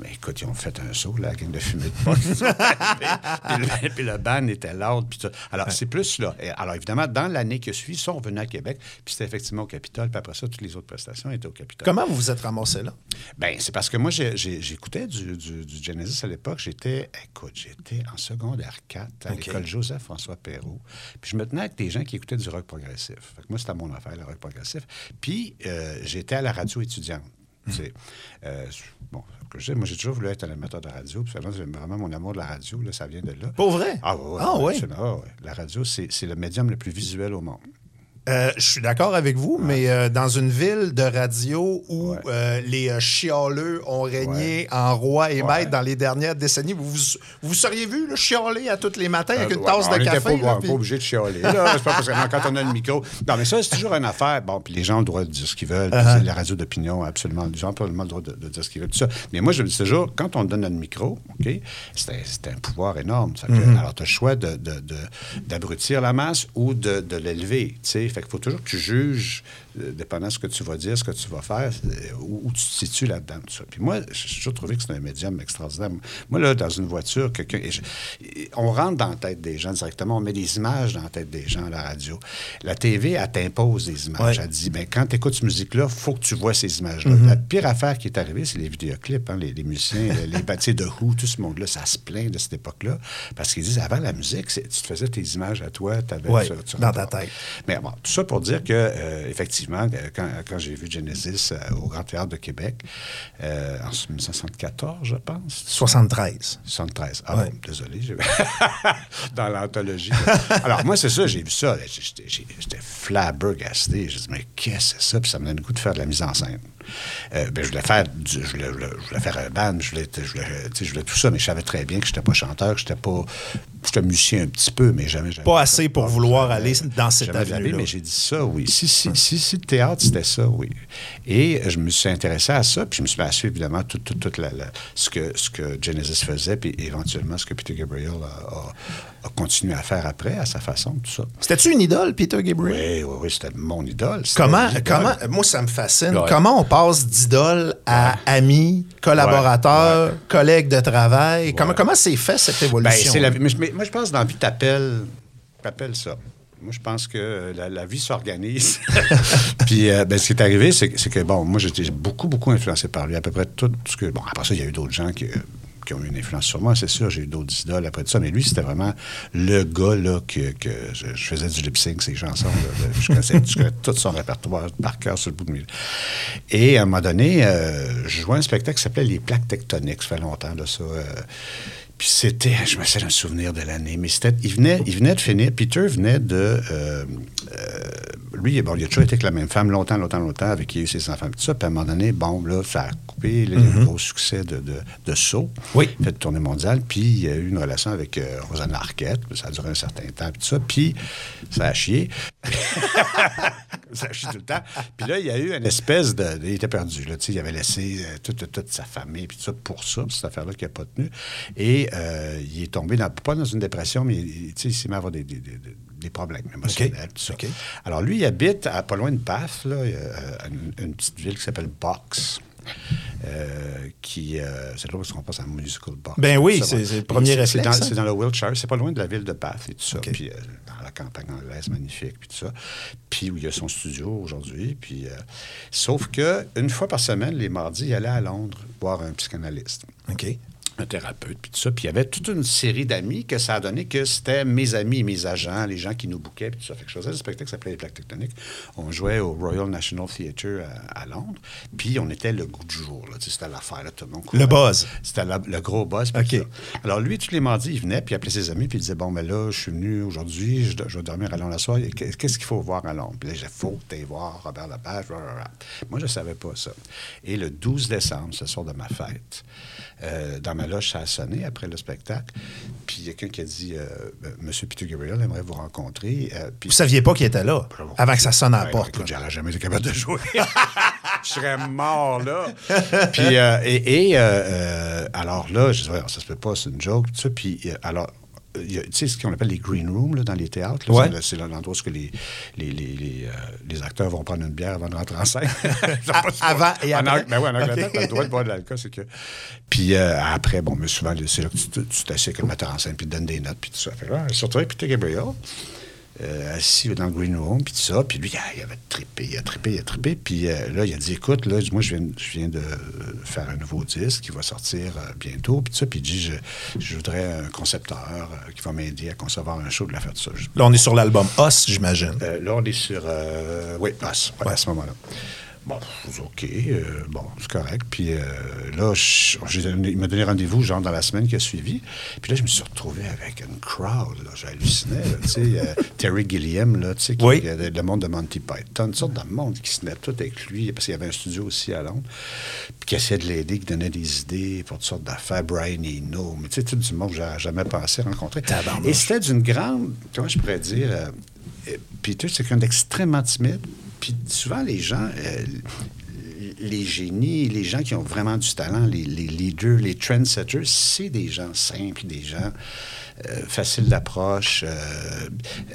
Mais écoute, ils ont fait un saut, là, gang de fumée de poche. *laughs* Puis, le, puis le band était lourd. Puis tout. Alors, c'est plus là. Et alors, évidemment, dans l'année qui a suivi, ils sont revenus à Québec, puis c'était effectivement au Capitole, puis après ça, toutes les autres prestations étaient au Capitole. Comment vous vous êtes ramassé là? Ben, c'est parce que moi, j'écoutais du, du- du Genesis à l'époque. J'étais, écoute, j'étais en secondaire 4 à l'école Joseph-François Perrault. Puis je me tenais avec des gens qui écoutaient du rock progressif. Fait que moi, c'était mon affaire, le rock progressif. Puis euh, j'étais à la radio étudiante. Euh, bon, que je sais, moi, j'ai toujours voulu être un amateur de radio. Puis vraiment, c'est vraiment mon amour de la radio, là, ça vient de là. Pour vrai? Ah, ouais, ouais, Ah, ouais, oui? Ah, ouais. La radio, c'est le médium le plus visuel au monde. Euh, je suis d'accord avec vous, mais euh, dans une ville de radio où Ouais. euh, les chialeux ont régné en roi et maître dans les dernières décennies, vous vous, vous seriez vu le chialer à tous les matins avec une tasse on de café? Pas, là, on puis- pas obligé de chialer. là. Pas parce que quand on a le micro. Non, mais ça, c'est toujours une affaire. Bon, puis les gens ont le droit de dire ce qu'ils veulent. Uh-huh. c'est La radio d'opinion, absolument. Les gens ont absolument le droit de, de dire ce qu'ils veulent. Tout ça. Mais moi, je me dis toujours, quand on donne un micro, OK, c'est un, pouvoir énorme. Ça fait que- Mm-hmm. Alors, tu as le choix de- de- de- d'abrutir la masse ou de, de l'élever. tu sais. Fait qu'il faut toujours que tu juges, dépendant de ce que tu vas dire, ce que tu vas faire, euh, où, où tu te situes là-dedans. tout ça. Puis moi, j'ai toujours trouvé que c'est un médium extraordinaire. Moi, là, dans une voiture, quelqu'un. on rentre dans la tête des gens directement, on met des images dans la tête des gens à la radio. La TV, elle t'impose des images. Ouais. Elle dit, ben, quand tu écoutes cette musique-là, il faut que tu vois ces images-là. Mm-hmm. La pire affaire qui est arrivée, c'est les vidéoclips. hein, les, les musiciens, les, bâtis de Who, tout ce monde-là, ça se plaint de cette époque-là. Parce qu'ils disent, avant la musique, tu te faisais tes images à toi, tu avais Ouais, tu dans ta tête. Mais bon, tout ça pour dire que, euh, effectivement, euh, quand, quand j'ai vu Genesis euh, au Grand Théâtre de Québec, euh, en 1974, je pense, 73. 73. Ah Ouais. bon, désolé. j'ai- *laughs* Dans l'anthologie. Alors, moi, c'est ça, j'ai vu ça. j'étais flabbergasté. J'ai dit, mais qu'est-ce que c'est ça? Puis ça me donne le goût de faire de la mise en scène. Euh, ben, je voulais faire du- je voulais, je voulais- je voulais faire un band, je voulais, je, je tout ça, mais je savais très bien que je n'étais pas chanteur, que je n'étais pas. J'étais musicien un petit peu, mais jamais. jamais- Pas assez pour vouloir aller dans cette avenue-là. Mais j'ai dit ça, oui. Si, si, si, si le théâtre, c'était ça, oui. Et je me suis intéressé à ça, puis je me suis suivre, évidemment, tout, tout, la- la- ce, que, ce que Genesis faisait, puis éventuellement ce que Peter Gabriel a, a- a continué à faire après, à sa façon, tout ça. C'était-tu une idole, Peter Gabriel? Oui, oui, oui, c'était mon idole. C'était Comment, comment, moi, ça me fascine. Ouais. Comment on passe d'idole à ami, collaborateur, Ouais. collègue de travail? Comment, comment c'est fait, cette Ben, évolution? c'est la vie. Mais, moi, je pense que dans la vie, t'appelles, t'appelles ça. Moi, je pense que la, la vie s'organise. *laughs* *laughs* Puis, euh, ben, ce qui est arrivé, c'est, que- c'est que, bon, moi, j'étais beaucoup, beaucoup influencé par lui. À peu près tout ce que. Bon, après ça, il y a eu d'autres gens qui. euh, qui ont eu une influence sur moi, c'est sûr. J'ai eu d'autres idoles après tout ça. Mais lui, c'était vraiment le gars là, que, que je, faisais du lip sync, ses chansons. là. je, connaissais, tout son répertoire par cœur sur le bout de mes... Et à un moment donné, euh, je jouais un spectacle qui s'appelait Les plaques tectoniques. Ça fait longtemps de ça. euh, puis c'était, je me sais d'un souvenir de l'année, mais c'était, il venait, il venait de finir, Peter venait de, euh, euh, lui, bon, il a toujours été avec la même femme longtemps, longtemps, longtemps, avec qui il a eu ses enfants, tout ça, puis à un moment donné, bon, là, ça a coupé, a eu un gros succès de, de, de Saut, Oui. fait de tournée mondiale, puis il y a eu une relation avec euh, Rosanna Arquette, ça a duré un certain temps, puis tout ça, puis ça a chié. *laughs* ça a chié tout le temps. Puis là, il y a eu une espèce de. Il était perdu. Là, tu sais, il avait laissé euh, toute, toute sa famille, puis tout ça, pour ça, cette affaire-là qui n'a pas tenu. Et euh, il est tombé, dans, pas dans une dépression, mais il, il s'est mis à avoir des, des- des- des- des problèmes émotionnels, tout ça. OK. Alors, lui, il habite à, pas loin de Bath, là, euh, une, une petite ville qui s'appelle Box. euh, qui euh, c'est là où on passe à musical box. Ben oui, c'est- le premier réflexe, C'est dans, le Wiltshire, c'est pas loin de la ville de Bath et tout ça. Puis euh, dans la campagne anglaise magnifique, puis tout ça. Puis où il y a son studio aujourd'hui. Puis, sauf que une fois par semaine, les mardis, il allait à Londres voir un psychanalyste OK. Un thérapeute, puis tout ça. Puis il y avait toute une série d'amis que ça a donné que c'était mes amis, mes agents, les gens qui nous bouquaient, puis tout ça. Fait que je faisais le spectacle qui s'appelait Les Plaques Tectoniques. On jouait au Royal National Theatre à, à Londres, puis on était le goût du jour. C'était l'affaire, là, tout le monde courait. Le buzz. C'était le gros buzz. OK. ça. Alors lui, tous les mardis, il venait, puis il appelait ses amis, puis il disait, bon, mais là, je suis venu aujourd'hui, je, vais dormir à Londres la soirée. Qu'est- Qu'est-ce qu'il faut voir à Londres? Puis là, j'ai faut t'ailles voir Robert Lepage. blablabla. Moi, je ne savais pas ça. Et le 12 décembre, ce soir de ma fête, euh, dans ma loge, ça a sonné après le spectacle. Puis il y a quelqu'un qui a dit, euh, euh, Monsieur Peter Gabriel aimerait vous rencontrer. Euh, puis Vous saviez pas qu'il était là avant que ça sonne à la porte. j'aurais jamais été capable de jouer. *laughs* je serais mort là. *laughs* Puis, euh, et, et, euh, euh, alors là, je disais, ça se peut pas, c'est une joke. Puis, alors, tu sais ce qu'on appelle les green rooms là, dans les théâtres. Ouais. c'est le- C'est l'endroit où les, les, les, les, euh, les acteurs vont prendre une bière avant de rentrer en scène. *laughs* Avant et En après. Ben oui, en Angleterre, t'as le *laughs* droit de boire de l'alcool, c'est que. Puis euh, après, bon, mais souvent, c'est là que tu t'assieds avec le metteur en scène, puis te donnes des notes, puis tout ça. Fait là, surtout avec Peter Gabriel, euh, assis dans le green room, puis tout ça. Puis lui, ah, il avait trippé, il a trippé, il a trippé. Puis euh, là, il a dit, écoute, là, moi, je viens, je viens de faire un nouveau disque qui va sortir euh, bientôt, puis tout ça. Puis il dit, je, je voudrais un concepteur qui va m'aider à concevoir un show de la fête Là, on est sur l'album Os, j'imagine. là, on est sur. oui, ouais, à ce moment-là. Bon, OK, euh, bon, c'est correct. Puis euh, là, je- il m'a donné rendez-vous, genre, dans la semaine qui a suivi. Puis là, je me suis retrouvé avec une crowd, là. J'hallucinais, tu sais. euh, *laughs* Terry Gilliam, là, tu sais, qui- Oui. le monde de Monty Python, une sorte de monde qui se tenait tout avec lui, parce qu'il y avait un studio aussi à Londres, puis qui essayait de l'aider, qui donnait des idées pour toutes sortes d'affaires. Brian Eno, mais tu sais, tout du monde que j'ai jamais pensé rencontrer. Et c'était d'une grande, comment je pourrais dire, euh, euh, Peter, c'est quelqu'un d'extrêmement timide. Puis souvent, les gens, euh, les génies, les gens qui ont vraiment du talent, les, leaders, les trendsetters, c'est des gens simples, des gens faciles d'approche, euh,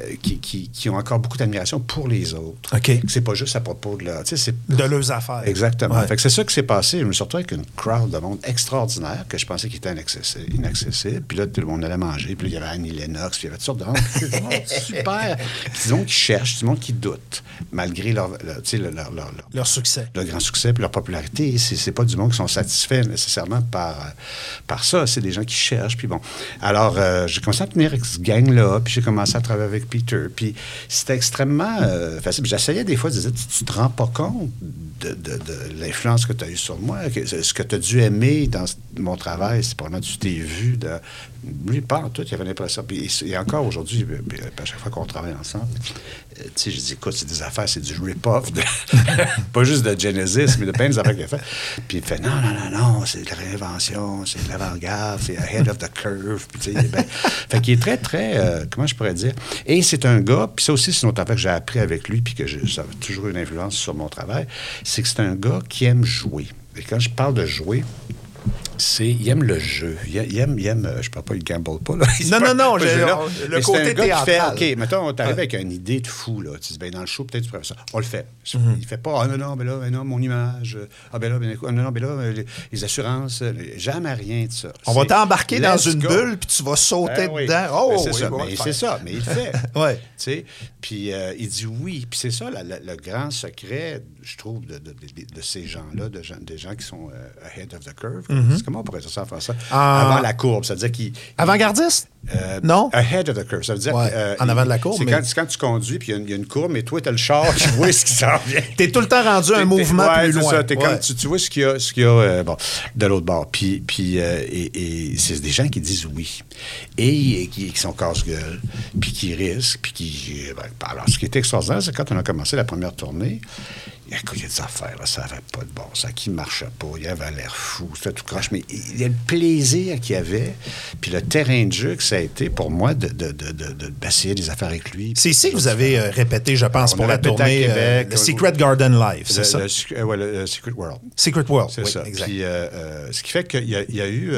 euh, qui, qui- qui ont encore beaucoup d'admiration pour les autres. OK. C'est pas juste à propos de leur... De leurs affaires. Exactement. Ouais. Fait que c'est ça qui s'est passé. Je me suis retrouvé avec une crowd de monde extraordinaire que je pensais qu'il était inaccessible. inaccessible. Puis là, tout le monde allait manger. Puis là, il y avait Annie Lennox. Puis il y avait toutes sortes de monde. *laughs* Super. Du monde qui cherche, du monde qui doute, malgré leur, leur- tu sais, leur, leur- leur- leur- Leur succès. leur grand succès puis leur popularité. C'est, c'est pas du monde qui sont satisfaits nécessairement par, euh, par ça. C'est des gens qui cherchent. Puis bon. Alors, euh, j'ai commencé à tenir avec ce gang-là, puis j'ai commencé à travailler avec Peter. Puis c'était extrêmement euh, facile. J'essayais des fois de dire, tu, te rends pas compte de, de- l'influence que tu as eue sur moi, que- ce que tu as dû aimer dans mon travail, c'est pendant que tu t'es vu. De, lui, pas en tout, il avait l'impression. Puis, et, encore aujourd'hui, euh, euh, à chaque fois qu'on travaille ensemble, tu sais, je dis, écoute, c'est des affaires, c'est du rip-off, *laughs* pas juste de Genesis, mais de plein d'affaires qu'il a fait. Puis il fait, non, non, non, non, c'est de la réinvention, c'est de l'avant-garde, c'est ahead of the curve. Puis, ben- *laughs* fait qu'il est très, très, euh, comment je pourrais dire? Et c'est un gars, puis ça aussi, c'est une autre affaire que j'ai appris avec lui, puis que je- ça a toujours une influence sur mon travail, c'est que c'est un gars qui aime jouer. Et quand je parle de jouer, c'est il aime le jeu. Il aime, il aime, euh, je ne parle pas, il gamble pas. Là. *laughs* Il Non, non, non, pas le Mais c'est côté un gars qui fait. OK, mettons, on t'arrive avec une idée de fou, là. Tu dis, ben, dans le show, peut-être tu pourrais faire ça. On le fait. Mhm. Il fait pas, ah non, non, ben là, ben non, mon image. Ah ben là, ben écoute, ah, non, non, ben là, euh, les, les assurances. euh, Jamais rien de ça. On va C'est, t'embarquer dans une go. bulle, puis tu vas sauter Ben oui. dedans. Oh, Ben, c'est oui, ça, mais c'est ça, mais il le fait. *laughs* Ouais. Tu sais, Puis euh, il dit oui. Puis c'est ça la- la- le grand secret, je trouve, de, de- de- de ces gens-là, de gens, des gens qui sont ahead of the curve, C'est Comment on pourrait dire ça en français? Ah. Avant la courbe. C'est-à-dire qu'il. Avant-gardiste? Euh, non? Ahead of the curve. Ça veut dire Ouais, que, en avant de la courbe, C'est mais- quand, c'est quand tu conduis, puis il y a une- il y, a une courbe, mais toi, tu as le char, tu vois ce qui s'en *laughs* vient. T'es tout le temps rendu un mouvement ouais, plus loin. ça. T'es Ouais. comme- tu, tu vois ce qu'il y a, ce qu'il y a euh, bon, de l'autre bord. Puis, puis euh, et, et c'est des gens qui disent oui. Et, et qui, qui sont casse-gueule, puis qui risquent, puis qui. ben, alors, ce qui était extraordinaire, c'est quand on a commencé la première tournée, il y a des affaires, là, ça n'avait pas de bon sens, qui ne marchait pas, il avait l'air fou, c'était tout croche, mais il y a le plaisir qu'il y avait, puis le terrain de jeu que ça a été pour moi de, de, de, de- des affaires avec lui. C'est ici que vous avez euh, répété, je pense, On pour la tournée euh, le au- Secret Garden Live, c'est ça? le Secret- euh, ouais, le- Secret World. Secret World, C'est oui, ça. exact. Puis, euh, euh, ce qui fait qu'il y, y a eu.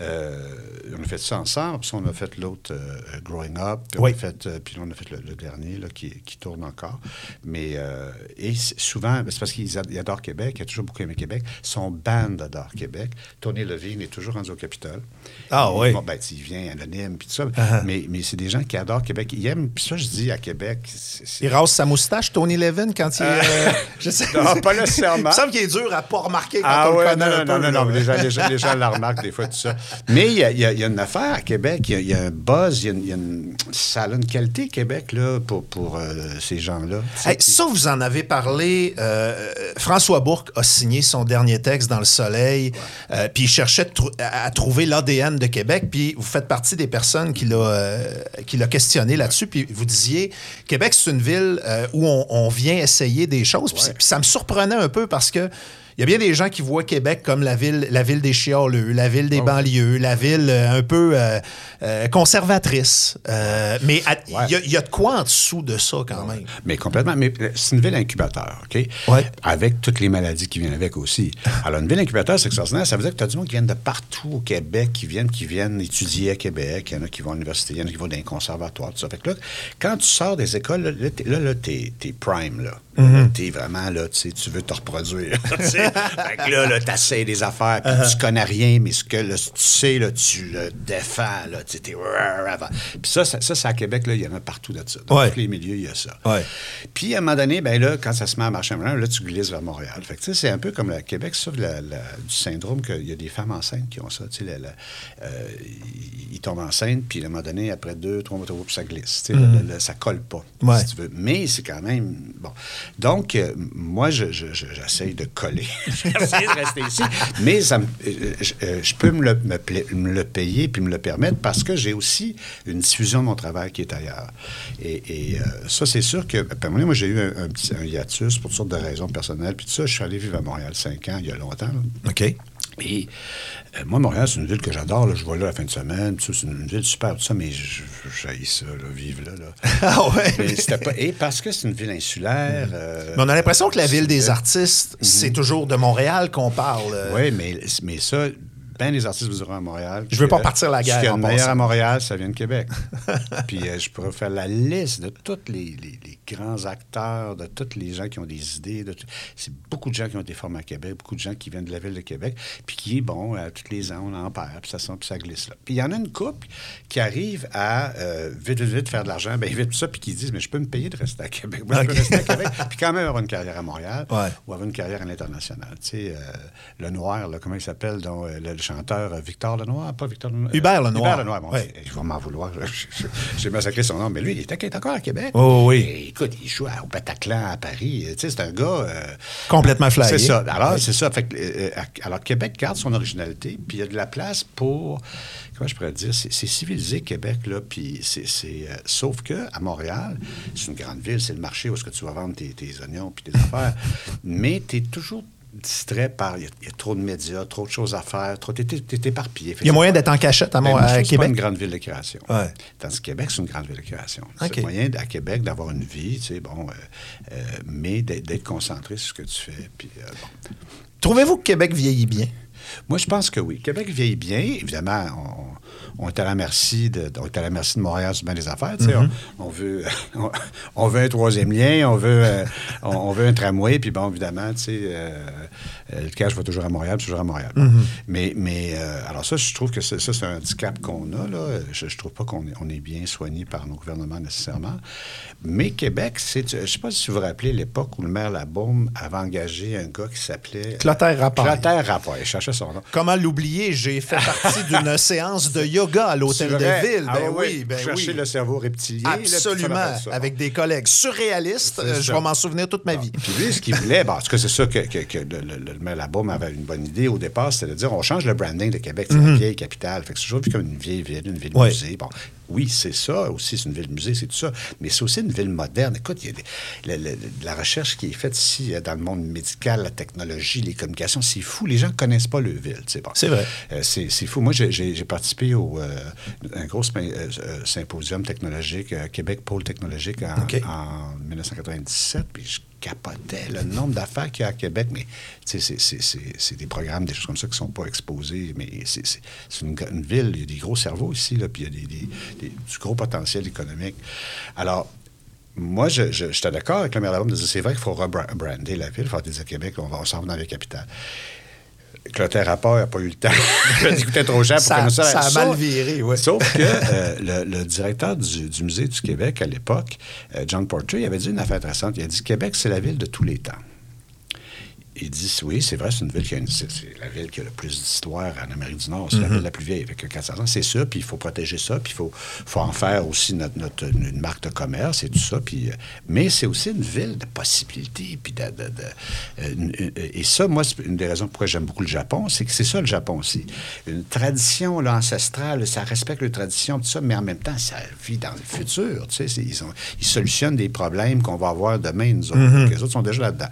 Euh, euh, on a fait ça ensemble, puis on a fait l'autre euh, Growing Up, puis on, a fait, euh, puis on a fait le, le dernier là, qui, qui tourne encore. Mais euh, et souvent, c'est parce qu'ils ad- ils adorent Québec, il a toujours beaucoup aimé Québec. Son band adore Québec. Tony Levine est toujours rendu au Capitole. Ah Il- oui. bon, ben, il vient anonyme, puis tout ça. Uh-huh. Mais, mais c'est des gens qui adorent Québec. Ils aiment, puis ça, je dis à Québec. c'est- c'est- Il rase sa moustache, Tony Levin, quand il. euh, *laughs* je sais, Non, pas nécessairement. Il me semble qu'il est dur à pas remarquer quand Ah on ouais, le connaît non, un non, peu, non, non, mais les gens, les, gens, *laughs* les gens la remarquent des fois, tout ça. Mais il y a, y y une affaire à Québec, il y a, il y a un buzz, il y a une, qualité, Québec, là, pour, pour euh, ces gens-là. Hey, ça, vous en avez parlé. euh, François Bourque a signé son dernier texte dans Le Soleil, euh, puis il cherchait à, trouver l'ADN de Québec, puis vous faites partie des personnes qui l'a questionné là-dessus, puis vous disiez, Québec, c'est une ville où on, on vient essayer des choses, puis ça me surprenait un peu parce que il y a bien des gens qui voient Québec comme la ville, la ville des chialeux, la ville des Oh. banlieues, la ville euh, un peu euh, euh, conservatrice. Mais il Ouais. y, a- il y a de quoi en dessous de ça quand même. Mais complètement. Mais c'est une ville incubateur, OK? Ouais. Avec toutes les maladies qui viennent avec aussi. *laughs* Alors, une ville incubateur, c'est extraordinaire. Ça veut dire que tu as du monde qui viennent de partout au Québec, qui viennent, qui viennent étudier à Québec. Il y en a qui vont à l'université, il y en a qui vont dans les conservatoires, tout ça. Fait que là, quand tu sors des écoles, là, là, t'es, là, prime, là. Mm-hmm. T'es vraiment, là, tu sais, tu veux te reproduire. *laughs* *laughs* fait que là, là, t'essayes des affaires, puis Uh-huh. tu connais rien, mais ce que là, tu sais, là, tu le défends, là, tu t'es... Puis ça, ça, ça, c'est à Québec, là, il y en a partout de ça. Dans Ouais. tous les milieux, il y a ça. Ouais. Puis, à un moment donné, ben là, quand ça se met à marcher, là, tu glisses vers Montréal. Fait que, tu sais, c'est un peu comme le Québec, ça, la- la- du syndrome qu'il y a des femmes enceintes qui ont ça. Tu sais, euh, ils, tombent enceintes, puis à un moment donné, après deux, trois mois, puis ça glisse. Tu sais, le- ça colle pas, Ouais. si tu veux. Mais c'est quand même... Bon. Donc, euh, moi, je- je- je- j'essaye de coller. *laughs* j'essaie de rester ici. Mais euh, je, euh, je peux me le, payer puis me le permettre parce que j'ai aussi une diffusion de mon travail qui est ailleurs. Et, euh, ça, c'est sûr que, ben, moi, j'ai eu un, petit hiatus pour toutes sortes de raisons personnelles. Puis tout ça, je suis allé vivre à Montréal cinq ans, il y a longtemps. OK. Et euh, moi, Montréal, c'est une ville que j'adore. là. Je vais là la fin de semaine. C'est une ville super, tout ça, mais j'haïs ça, là, vivre là. là. *laughs* Ah ouais? Mais pas, et parce que c'est une ville insulaire. euh, Mais on a l'impression que la ville des artistes, c'est toujours de Montréal qu'on parle. euh. Oui, mais, mais ça, ben les artistes vous diront à Montréal. Je veux pas que partir la guerre Ce qu'il y meilleur à Montréal, ça vient de Québec. *laughs* Puis euh, je pourrais faire la liste de tous les, les- les grands acteurs, de tous les gens qui ont des idées. de C'est beaucoup de gens qui ont été formés à Québec, beaucoup de gens qui viennent de la ville de Québec, puis qui, bon, euh, tous les ans, on en perd, puis ça sent, puis ça glisse là. Puis il y en a une couple qui arrive à euh, vite, vite, vite faire de l'argent, bien vite, tout ça, puis qui disent, mais je peux me payer de rester à Québec. Moi, je peux rester à Québec, puis quand même avoir une carrière à Montréal Ouais. ou avoir une carrière à l'international. Tu sais, euh, le Noir, là, comment il s'appelle, donc, euh, le chanteur euh, Victor Lenoir, pas Victor Lenoir. Hubert Lenoir. Hubert Lenoir, bon, Ouais. il va m'en vouloir. *laughs* je- je- J'ai massacré son nom, mais lui, il est encore à Québec. Oh oui. Et écoute, il joue au Bataclan à Paris. Tu sais, c'est un gars. euh, Complètement flyé. c'est ça. Alors, c'est ça. Fait que, euh, à- alors, Québec garde son originalité, puis il y a de la place pour. Comment je pourrais dire? C'est civilisé, Québec, là. Puis c'est. c'est, euh, sauf que à Montréal, c'est une grande ville, c'est le marché où est-ce que tu vas vendre tes, tes oignons puis tes affaires. Mais tu es toujours distrait par. Il y, a- il y a trop de médias, trop de choses à faire, trop. Tu es, éparpillé. Il y a moyen d'être en cachette à, Ben, je à que c'est pas Québec. une grande ville de création. Ouais. Tandis que Québec, c'est une grande ville de création. OK. C'est moyen à Québec d'avoir une vie, tu sais, bon, euh, euh, mais d'être d'être concentré sur ce que tu fais. Puis, euh, bon. Trouvez-vous que Québec vieillit bien? Moi, je pense que oui. Québec vieillit bien. Évidemment, on, on est à la merci de, on est à la merci de Montréal sur bien des affaires. sais. Mm-hmm. on, on veut, on, *laughs* on veut un troisième lien, on veut euh, on, veut un tramway, puis bon, évidemment, tu sais, euh, le cash va toujours à Montréal, toujours à Montréal. Bon. Mais, mais euh, alors ça, je trouve que c'est- ça, c'est un handicap qu'on a, là. Je, je trouve pas qu'on est, on est bien soigné par nos gouvernements nécessairement. Mais Québec, c'est, je sais pas si vous vous rappelez l'époque où le maire Labaume avait engagé un gars qui s'appelait... Clotaire Rappaille. Clotaire Rappaille, je cherchais son nom. Comment l'oublier? J'ai fait partie d'une *laughs* séance de yoga à l'hôtel de ville. Ah Ben oui, oui, ben Chercher oui. le cerveau reptilien. Absolument. ça. Avec des collègues surréalistes. Euh, Je vais m'en souvenir toute ma vie. Puis lui, ce qu'il voulait, bon, en tout cas, c'est ça que, que, que le, le, le maire Labaume avait une bonne idée au départ, c'était de dire on change le branding de Québec, c'est la vieille capitale. Fait que c'est toujours vu comme une vieille ville, une ville Ouais. musée. Bon, oui, c'est ça aussi, c'est une ville musée, c'est tout ça, mais c'est aussi une ville moderne. Écoute, il y a des- la, la- la recherche qui est faite ici euh, dans le monde médical, la technologie, les communications, c'est fou. Les gens ne connaissent pas le ville. sais, bon. C'est vrai. Euh, c'est c'est fou. Moi, j'ai- participé au euh, un gros sym- euh, symposium technologique, Québec Pôle technologique, en, en 1997, puis je capotais le nombre d'affaires qu'il y a à Québec, mais c'est- des programmes, des choses comme ça qui ne sont pas exposés, mais c'est une, ville, il y a des gros cerveaux ici, là, puis il y a des, des- des- du gros potentiel économique. Alors, moi, je, j'étais d'accord avec le maire de dire c'est vrai qu'il faut rebrander la ville, dire à Québec, on va s'en va dans la capitale. Clotaire Rapport n'a pas eu le temps. *laughs* Coûtait trop cher pour Ça- faire ça. ça a Sauf- mal viré, ouais. Sauf que *laughs* euh, le, le directeur du, du Musée du Québec à l'époque, euh, John Porter, il avait dit une affaire intéressante. Il a dit Québec, c'est la ville de tous les temps. Il dit oui, c'est vrai, c'est une ville qui a une, c'est, c'est la ville qui a le plus d'histoire en Amérique du Nord. C'est la ville la plus vieille, avec 400 ans. C'est ça, puis il faut protéger ça, puis il faut, faut en faire aussi notre, notre- une marque de commerce et tout ça. Puis, euh, mais c'est aussi une ville de possibilités. Puis de, de- de- euh, une- et ça, moi, c'est une des raisons pourquoi j'aime beaucoup le Japon, c'est que c'est ça le Japon aussi. Une tradition là, ancestrale, ça respecte les traditions, tout ça, mais en même temps, ça vit dans le futur. Tu sais, ils, ont- ils solutionnent des problèmes qu'on va avoir demain, nous autres. Les autres sont déjà là-dedans.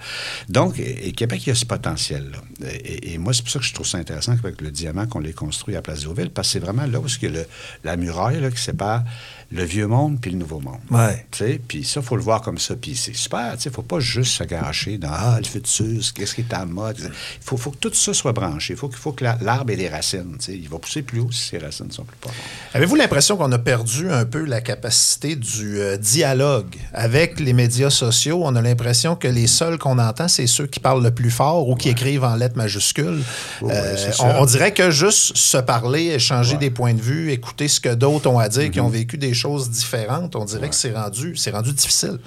Donc, et, et Québec, il y a ce potentiel-là. Et, moi, c'est pour ça que je trouve ça intéressant avec le diamant qu'on les construit à Place Ville, parce que c'est vraiment là où il y a le- la muraille là, qui sépare le vieux monde puis le nouveau monde. Ouais. Tu sais, Puis ça, il faut le voir comme ça. Puis c'est super. Il ne faut pas juste se gâcher dans Ah, le futur, qu'est-ce qui est en mode. Il faut, faut que tout ça soit branché. Il faut, que la- l'arbre ait des racines. tu sais. Il va pousser plus haut si ses racines sont plus profondes. Avez-vous l'impression qu'on a perdu un peu la capacité du euh, dialogue avec les médias sociaux? On a l'impression que les seuls qu'on entend, c'est ceux qui parlent le plus fort ou qui écrivent en lettres majuscules. Ouais, Euh, on, dirait que juste se parler, échanger des points de vue, écouter ce que d'autres ont à dire, qui ont vécu des choses différentes, on dirait que c'est rendu, c'est rendu difficile.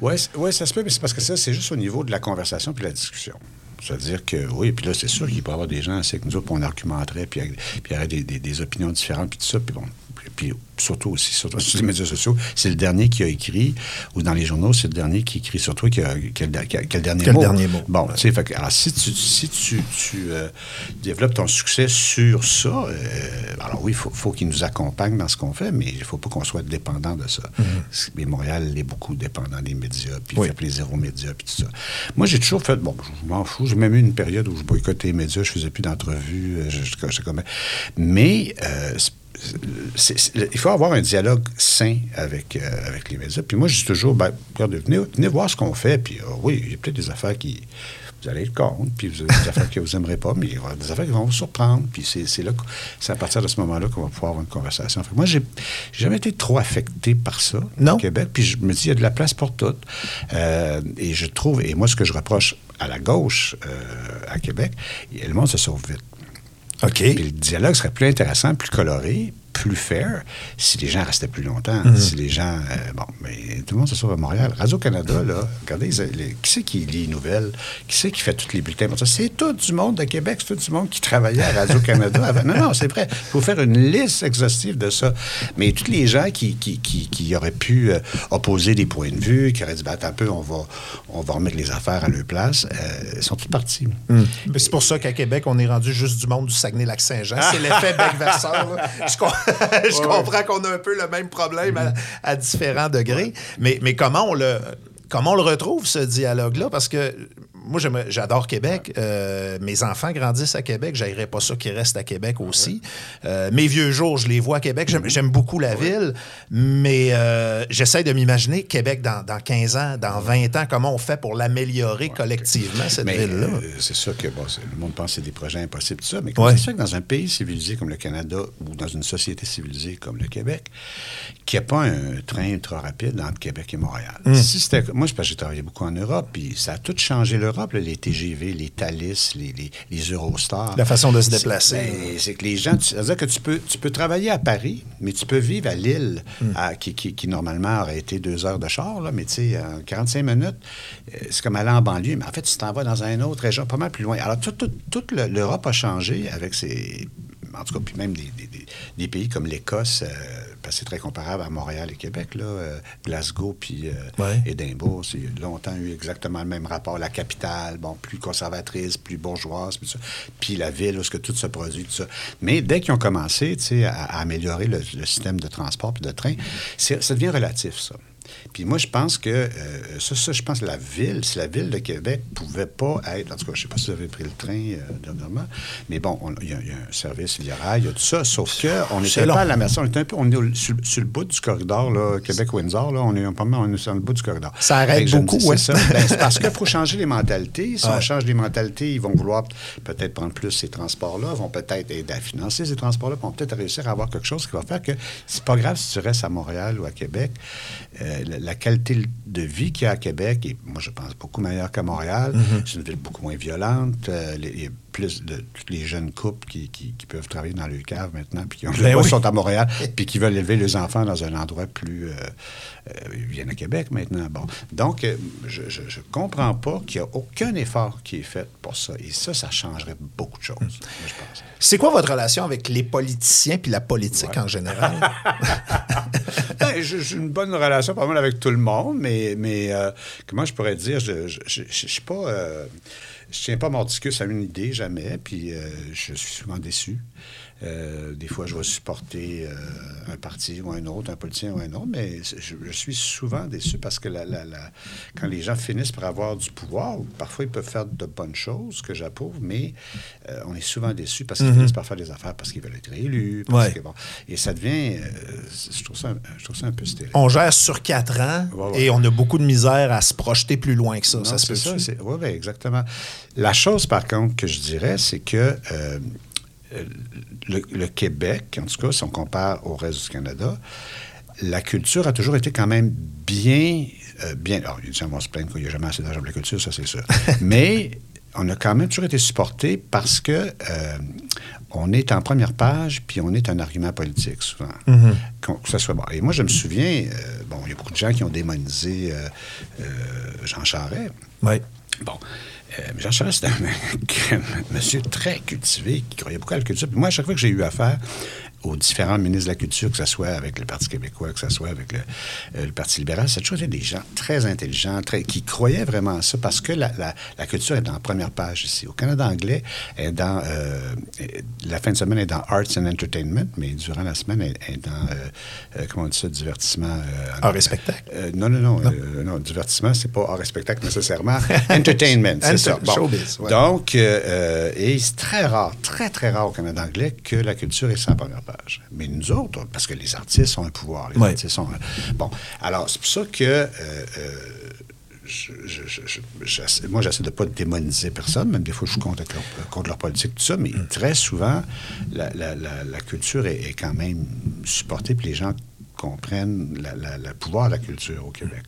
Oui, ouais, ça se peut, mais c'est parce que ça, c'est juste au niveau de la conversation puis de la discussion. C'est-à-dire que, oui, puis là, c'est sûr qu'il peut y avoir des gens assez que nous autres, puis on argumenterait, puis puis il y aurait des, des- des opinions différentes, puis tout ça, puis bon. Puis, puis surtout aussi, surtout sur *laughs* les médias sociaux, c'est le dernier qui a écrit, ou dans les journaux, c'est le dernier qui écrit sur toi qui a, qui a le, qui a- qui a le dernier le mot. dernier mot. Bon, tu sais, alors si tu, si tu, tu, euh, développes ton succès sur ça, euh, alors oui, il faut, faut qu'il nous accompagne dans ce qu'on fait, mais il ne faut pas qu'on soit dépendant de ça. Mais Montréal est beaucoup dépendant des médias, puis il. Oui. fait plaisir aux médias, puis tout ça. Moi, j'ai toujours fait, bon, je m'en fous, j'ai même eu une période où je boycottais les médias, je faisais plus d'entrevues, euh, je, je- je- mais euh, il faut avoir un dialogue sain avec, euh, avec les médias. Puis moi, je dis toujours, ben, regardez, venez, venez voir ce qu'on fait, puis euh, oui, il y a peut-être des affaires qui vous allez être contre, puis vous avez des affaires que vous n'aimerez pas, mais il y aura des affaires qui vont vous surprendre. Puis c'est c'est là, c'est à partir de ce moment-là qu'on va pouvoir avoir une conversation. Fait moi, j'ai j'ai jamais été trop affecté par ça Non. au Québec. Puis je me dis, il y a de la place pour tout. Euh, et je trouve, et moi, ce que je reproche à la gauche euh, à Québec, le monde se sauve vite. OK. Le dialogue serait plus intéressant, plus coloré, plus fair si les gens restaient plus longtemps. Mhm. Si les gens. euh, bon, mais tout le monde se sauve à Montréal. Radio-Canada, là, regardez, les- qui c'est qui lit les nouvelles? Qui c'est qui fait tous les bulletins? C'est tout du monde de Québec, c'est tout du monde qui travaillait à Radio-Canada avant. Non, non, c'est vrai. Il faut faire une liste exhaustive de ça. Mais tous les gens qui, qui, qui, qui auraient pu euh, opposer des points de vue, qui auraient dit, ben, attends un peu, on va, on va remettre les affaires à leur place, euh, sont tous partis. Mais C'est pour ça qu'à Québec, on est rendu juste du monde du Saguenay-Lac-Saint-Jean. C'est *laughs* l'effet bec-verseur. *laughs* Je, com- je comprends qu'on a un peu le même problème à, à différents degrés. Mais, mais comment, on le, comment on le retrouve, ce dialogue-là? Parce que moi, j'adore Québec. Euh, mes enfants grandissent à Québec. J'aimerais pas ça qu'ils restent à Québec aussi. Euh, mes vieux jours, je les vois à Québec. J'aime j'aime beaucoup la ville, mais euh, j'essaie de m'imaginer Québec dans, dans 15 ans, dans 20 ans, comment on fait pour l'améliorer collectivement, cette ville-là. euh, c'est sûr que bon, c'est- le monde pense que c'est des projets impossibles, tout ça. Mais comment Ouais. se fait que dans un pays civilisé comme le Canada ou dans une société civilisée comme le Québec, qu'il n'y a pas un train ultra rapide entre Québec et Montréal? Hmm. Si moi, c'est que j'ai travaillé beaucoup en Europe, puis ça a tout changé l'Europe, là, les TGV, les Thalys, les, les, les Eurostars. La façon de se déplacer. ben, C'est que les gens, c'est-à-dire que tu peux, tu peux travailler à Paris, mais tu peux vivre à Lille, Hmm. à- qui, qui- qui, normalement aurait été deux heures de char, là, mais tu sais, en 45 minutes, euh, c'est comme aller en banlieue, mais en fait, tu t'en vas dans un autre région, pas mal plus loin. Alors, tout- tout- toute le- l'Europe a changé avec ses. En tout cas, puis même des, des- des- des pays comme l'Écosse, euh, parce que c'est très comparable à Montréal et Québec, là, euh, Glasgow puis euh, Ouais. Édimbourg, c'est longtemps eu exactement le même rapport. La capitale, bon, plus conservatrice, plus bourgeoise, puis ça. Puis la ville où ce que tout se produit, tout ça. Mais dès qu'ils ont commencé, tu sais, à, à améliorer le, le système de transport puis de train, ça devient relatif, ça. Puis moi, je pense que euh, ça, ça, je pense que la ville, si la ville de Québec pouvait pas être, en tout cas, je sais pas si vous avez pris le train euh, dernièrement, mais bon, on- il y, a il y a un service, il y a rail, il y a tout ça, sauf que on C'est n'était pas à la maison, on était un peu, on est au- sur, sur le bout du corridor, là, Québec-Windsor, là, on est pas mal, on est sur le bout du corridor. Ça arrête beaucoup, dis, ouais. c'est ça. Ben, parce qu'il faut changer les mentalités. Si Ouais. on change les mentalités, ils vont vouloir peut-être prendre plus ces transports-là, vont peut-être aider à financer ces transports-là, vont peut-être réussir à avoir quelque chose qui va faire que c'est pas grave si tu restes à Montréal ou à Québec. Euh, la, la qualité de vie qu'il y a à Québec est, moi, je pense, beaucoup meilleure qu'à Montréal. Mm-hmm. C'est une ville beaucoup moins violente. Euh, les- plus de tous les jeunes couples qui, qui- qui peuvent travailler dans le cave maintenant, puis qui ont, Ben oui. sont à Montréal, *laughs* puis qui veulent élever les enfants dans un endroit plus... euh, euh, ils viennent à Québec maintenant. Bon. Donc, euh, je ne comprends pas qu'il n'y a aucun effort qui est fait pour ça. Et ça, ça changerait beaucoup de choses, je pense. C'est quoi votre relation avec les politiciens puis la politique en général? *laughs* *laughs* Ben, j'ai une bonne relation pas mal avec tout le monde, mais, mais euh, comment je pourrais dire, je je suis pas... je tiens pas mordicus à une idée, jamais, puis euh, je suis souvent déçu. Euh, des fois, je vais supporter euh, un parti ou un autre, un politicien ou un autre, mais je, je suis souvent déçu parce que la- la- la- quand les gens finissent par avoir du pouvoir, parfois ils peuvent faire de bonnes choses que j'approuve, mais euh, on est souvent déçu parce qu'ils finissent par faire des affaires parce qu'ils veulent être réélus. parce Ouais. que, bon, et ça devient, je, trouve ça, un- je trouve ça un peu stérile. on gère sur quatre ans Ouais, ouais. et on a beaucoup de misère à se projeter plus loin que ça. Non, ça se c'est peut ça. Oui, exactement. La chose, par contre, que je dirais, c'est que le, le Québec, en tout cas, si on compare au reste du Canada, la culture a toujours été quand même bien. euh, bien alors, les gens vont se plaindre qu'il n'y a jamais assez d'argent pour la culture, ça, c'est sûr. *laughs* Mais on a quand même toujours été supporté parce que. euh, on est en première page, puis on est un argument politique, souvent. Qu'on- Que ça soit bon. Et moi, je me souviens, euh, bon, il y a beaucoup de gens qui ont démonisé euh, euh, Jean Charest. Oui. Bon. Euh, Jean Charest, c'était un *laughs* monsieur très cultivé qui croyait beaucoup à la culture. Moi, à chaque fois que j'ai eu affaire aux différents ministres de la Culture, que ce soit avec le Parti québécois, que ce soit avec le, euh, le Parti libéral, toujours été des gens très intelligents, très, qui croyaient vraiment à ça, parce que la, la- la culture est dans la première page ici. Au Canada anglais, est dans, euh, la fin de semaine est dans Arts and Entertainment, mais durant la semaine, elle est dans, euh, comment on dit ça, divertissement. en Art et spectacle. Non, non, non. euh, non, divertissement, c'est pas art et spectacle nécessairement. *laughs* Entertainment, c'est ça. Showbiz, ouais. Donc, et c'est très rare, très, très rare au Canada anglais que la culture est la première page. Mais nous autres, parce que les artistes ont un pouvoir. Les Ouais. artistes ont un- Bon, alors, c'est pour ça que... euh, euh, je- je- je- je- j'essaie- moi, j'essaie de ne pas démoniser personne, même des fois, je suis contre leur, contre leur politique, tout ça, mais Mm. très souvent, la, la- la- la culture est, est quand même supportée, puis les gens comprennent la- la- le pouvoir de la culture au Québec.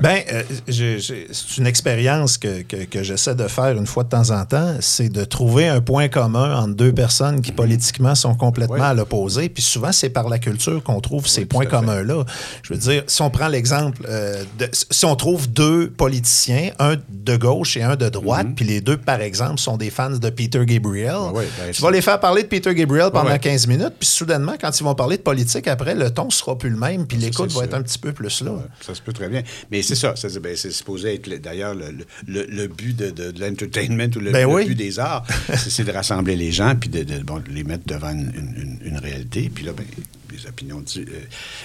Ben, euh, j'ai- j'ai- c'est une expérience que, que- que j'essaie de faire une fois de temps en temps, c'est de trouver un point commun entre deux personnes qui politiquement sont complètement Oui. à l'opposé. Puis souvent, c'est par la culture qu'on trouve ces points communs-là. Je veux dire, si on prend l'exemple, euh, si on trouve deux politiciens, un de gauche et un de droite, puis les deux, par exemple, sont des fans de Peter Gabriel, Mhm. oui, ben, tu vas les faire parler de Peter Gabriel pendant ouais. 15 minutes, puis soudainement, quand ils vont parler de politique, après, le ton sera plus le même, puis Ça, l'écoute va être un petit peu plus là. Ouais, ça se peut très bien. Mais c'est ça. ça, c'est ben, c'est supposé être, le- d'ailleurs, le, le- le- but de, de- de l'entertainment ou le, Ben le but des arts. c'est de rassembler les gens puis de, de- bon, les mettre devant une, une- une réalité. Puis là, ben, les opinions. euh,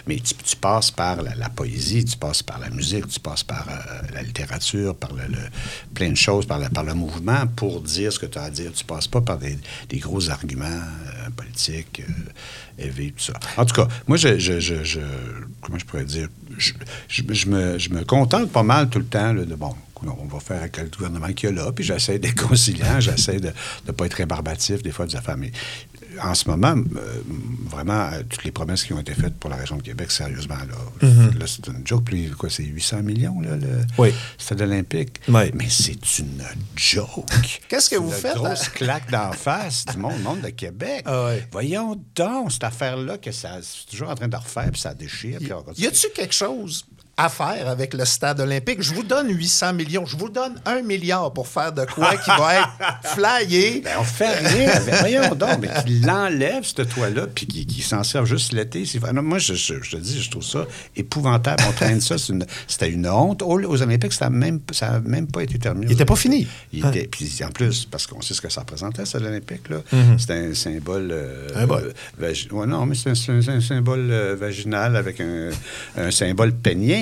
mais tu, tu passes par la, la poésie, tu passes par la musique, tu passes par euh, la littérature, par le, le- plein de choses, par, la- par le mouvement pour dire ce que tu as à dire. Tu passes pas par des, des gros arguments euh, politiques tout ça. En tout cas, moi, je, comment je pourrais dire, je, me, contente pas mal tout le temps de, bon, on va faire avec le gouvernement qui est là, puis j'essaie d'être *laughs* conciliant, j'essaie de ne pas être rébarbatif des fois des affaires. Mais en ce moment, euh, vraiment, euh, toutes les promesses qui ont été faites pour la région de Québec, sérieusement, là, là, c'est une joke. Puis, quoi, c'est 800 millions, là, le Oui. stade olympique. Oui. Mais c'est une joke. *laughs* Qu'est-ce que vous C'est faites, Une hein? grosse claque d'en face du monde, monde de Québec. Ah. Voyons donc, cette affaire-là, que ça, c'est toujours en train de refaire, puis ça déchire. puis on. Y a-tu quelque chose à faire avec le stade olympique? Je vous donne 800 millions. Je vous donne un milliard pour faire de quoi qui va être *laughs* flyé. Ben, on fait rien avec. Voyons donc, mais qu'il l'enlève, ce toit-là, puis qu'il qu'il s'en serve juste l'été. moi, je, je- je te dis, je trouve ça épouvantable. On traîne ça. une- C'était une, honte. Aux, aux Olympiques, ça n'a même, ça a même pas été terminé. Il était pas fini. Il était, puis en plus, parce qu'on sait ce que ça représentait, ça, l'Olympique, là. C'était un symbole. euh, Un bol. euh, vagi- ouais, non, mais c'est un, symbole euh, vaginal avec un, un symbole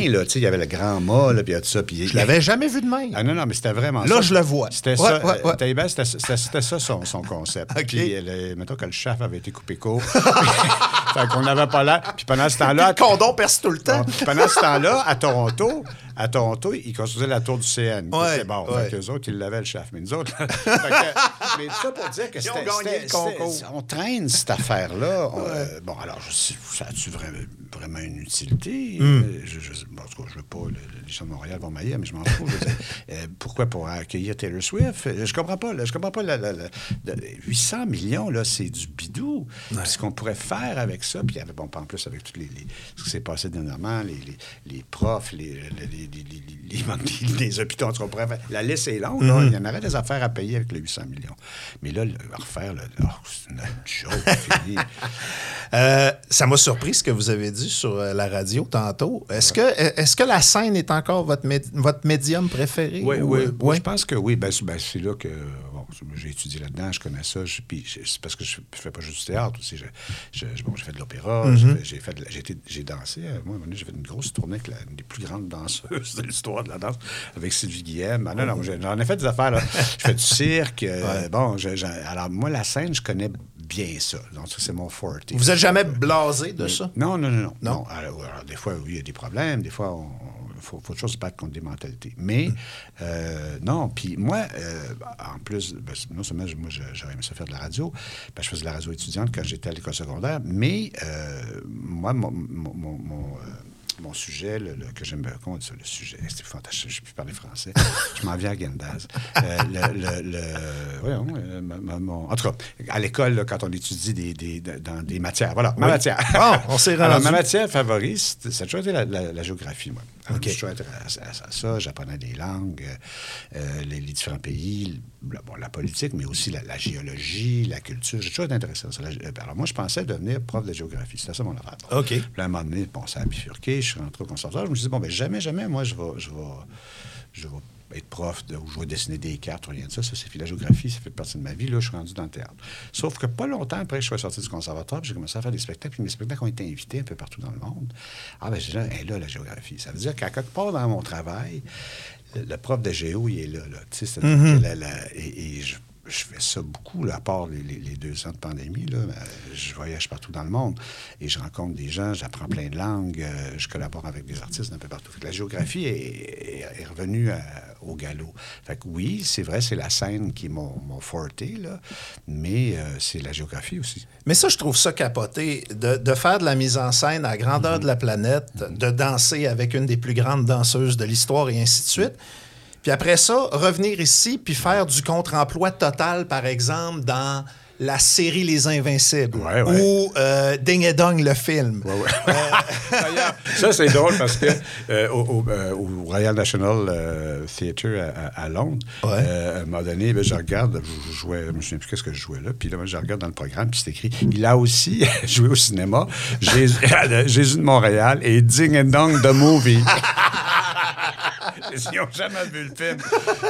là. Tu sais, il y avait le grand mât, là, puis il y a tout ça. Puis Je l'avais jamais vu de même. ah non, non, mais c'était vraiment Là, ça. je le vois. C'était Ouais, ça. ouais, ouais. euh, Taïba, c'était c'était- c'était ça son, son concept. *laughs* OK. Puis, le- mettons que le chef avait été coupé court. *laughs* fait qu'on n'avait pas l'air. Puis pendant ce temps-là... Le condom perce tout le temps. Pendant ce temps-là, à Toronto, à Toronto, ils construisaient la tour du CN. Ouais, C'était bon. ouais. Qu'eux autres, ils l'avaient, le chef. Mais nous autres... *laughs* là, fait que- mais tout ça pour dire que c'était... On traîne cette affaire-là. Euh, bon, alors, ça a-tu vraiment, vraiment une utilité? Hmm. Euh, Je, je, bon, en tout cas, je veux pas... le- les gens de Montréal vont mailler, mais je m'en fous. *laughs* Euh, pourquoi? Pour accueillir Taylor Swift? Je comprends pas. là, je comprends pas. la- la- la- la- 800 millions, là, c'est du bidou. Ce qu'on pourrait faire avec ça, puis bon, pas en plus avec toutes les, les- ce qui s'est passé dernièrement, les, les, les profs, les, les- les- les *laughs* hôpitaux, on pourrait faire- la liste est longue. là. Il y en aurait des affaires à payer avec les 800 millions. Mais là, le- refaire, là, oh, c'est une joke finie. *laughs* Euh, ça m'a surpris ce que vous avez dit sur euh, la radio tantôt. Est-ce que, est que la scène est encore votre, votre médium préféré? Oui, ou, oui. euh, ouais? Je pense que oui. Ben, c'est ben, c'est là que j'ai étudié là-dedans, je connais ça. je- Puis c'est parce que je ne fais pas juste du théâtre aussi. Je- bon, j'ai fait de l'opéra, Mm-hmm. j'ai fait- j'ai fait j'ai j'ai dansé. euh, Moi, à un moment donné, j'ai fait une grosse tournée avec la- une des plus grandes danseuses *laughs* de l'histoire de la danse, avec Sylvie Guillem. Ah, non, non, j'ai- j'en ai fait des affaires. Là. Je fais du cirque. euh, Bon, je- alors moi, la scène, je connais bien ça. Donc, ça, c'est mon forte. Vous êtes jamais blasé de ça? Non, non, non, non. Non? Non, Alors, alors, des fois, oui, il y a des problèmes. Des fois, il faut, faut toujours se battre contre des mentalités. Mais, euh, non. Puis moi, euh, en plus, ben, non seulement moi, j'aurais aimé ça faire de la radio, ben, je faisais de la radio étudiante quand j'étais à l'école secondaire, mais euh, moi, mon, mon- mon- mon, mon sujet, le, le- que j'aime bien, comment on dit ça, le sujet, c'est fantastique, je ne peux plus parler français, *laughs* je m'en viens à Gendaz. Euh, le, le- le- voyons, euh, ma- ma- mon- en tout cas, à l'école, quand on étudie des, des- dans des matières, voilà, ma Oui. matière. Bon, on s'est *laughs* Alors, rendu. ma matière favorite, c'est- ça a toujours été la, la- la géographie, moi. Alors, OK. Je suis intéressé à, à ça. J'apprenais des langues, euh, euh, les, les différents pays, la, bon, la politique, mais aussi la, la géologie, la culture. J'ai toujours été intéressé à ça. Gé- alors, moi, je pensais devenir prof de géographie. C'était ça mon affaire. OK. Puis à un moment donné, bon, ça a bifurqué. Je suis rentré au conservatoire. Je me suis dit, bon, ben jamais, jamais, moi, je vais, je vais, je vais être prof de, ou je vais dessiner des cartes ou rien de ça. Ça, c'est fait la géographie, ça fait partie de ma vie. Là, je suis rendu dans le théâtre. Sauf que pas longtemps après, je suis sorti du conservatoire, j'ai commencé à faire des spectacles. Puis mes spectacles ont été invités un peu partout dans le monde. Ah, ben, j'ai dit, là, hey, là, la géographie. Ça veut dire qu'à quelque part dans mon travail, le, le prof de géo, il est là. là. Tu sais, c'est-à-dire que la- la- et, et je, je fais ça beaucoup, là, à part les, les- les deux ans de pandémie. Là, Euh, je voyage partout dans le monde et je rencontre des gens, j'apprends plein de langues, euh, je collabore avec des artistes d'un peu partout. Fait que la géographie est, est- est revenue à- au galop. Fait que oui, c'est vrai, c'est la scène qui forte, là, mais euh, c'est la géographie aussi. Mais ça, je trouve ça capoté, de, de faire de la mise en scène à la grandeur de la planète, de danser avec une des plus grandes danseuses de l'histoire et ainsi de suite. Puis après ça, revenir ici puis faire du contre-emploi total, par exemple, dans la série Les Invincibles Ouais, ouais. ou euh, Ding et Dong, le film. D'ailleurs, *laughs* ça, c'est drôle parce que euh, au, euh, Royal National euh, Theatre à, Londres, euh, à un moment donné, ben, je regarde, je, jouais, je me souviens plus qu'est-ce que je jouais là, puis là, moi, je regarde dans le programme, puis c'est écrit, il a aussi *laughs* joué au cinéma, Jésus, *laughs* Jésus de Montréal et Ding and Dong the Movie. *laughs* Ils n'ont jamais vu le film.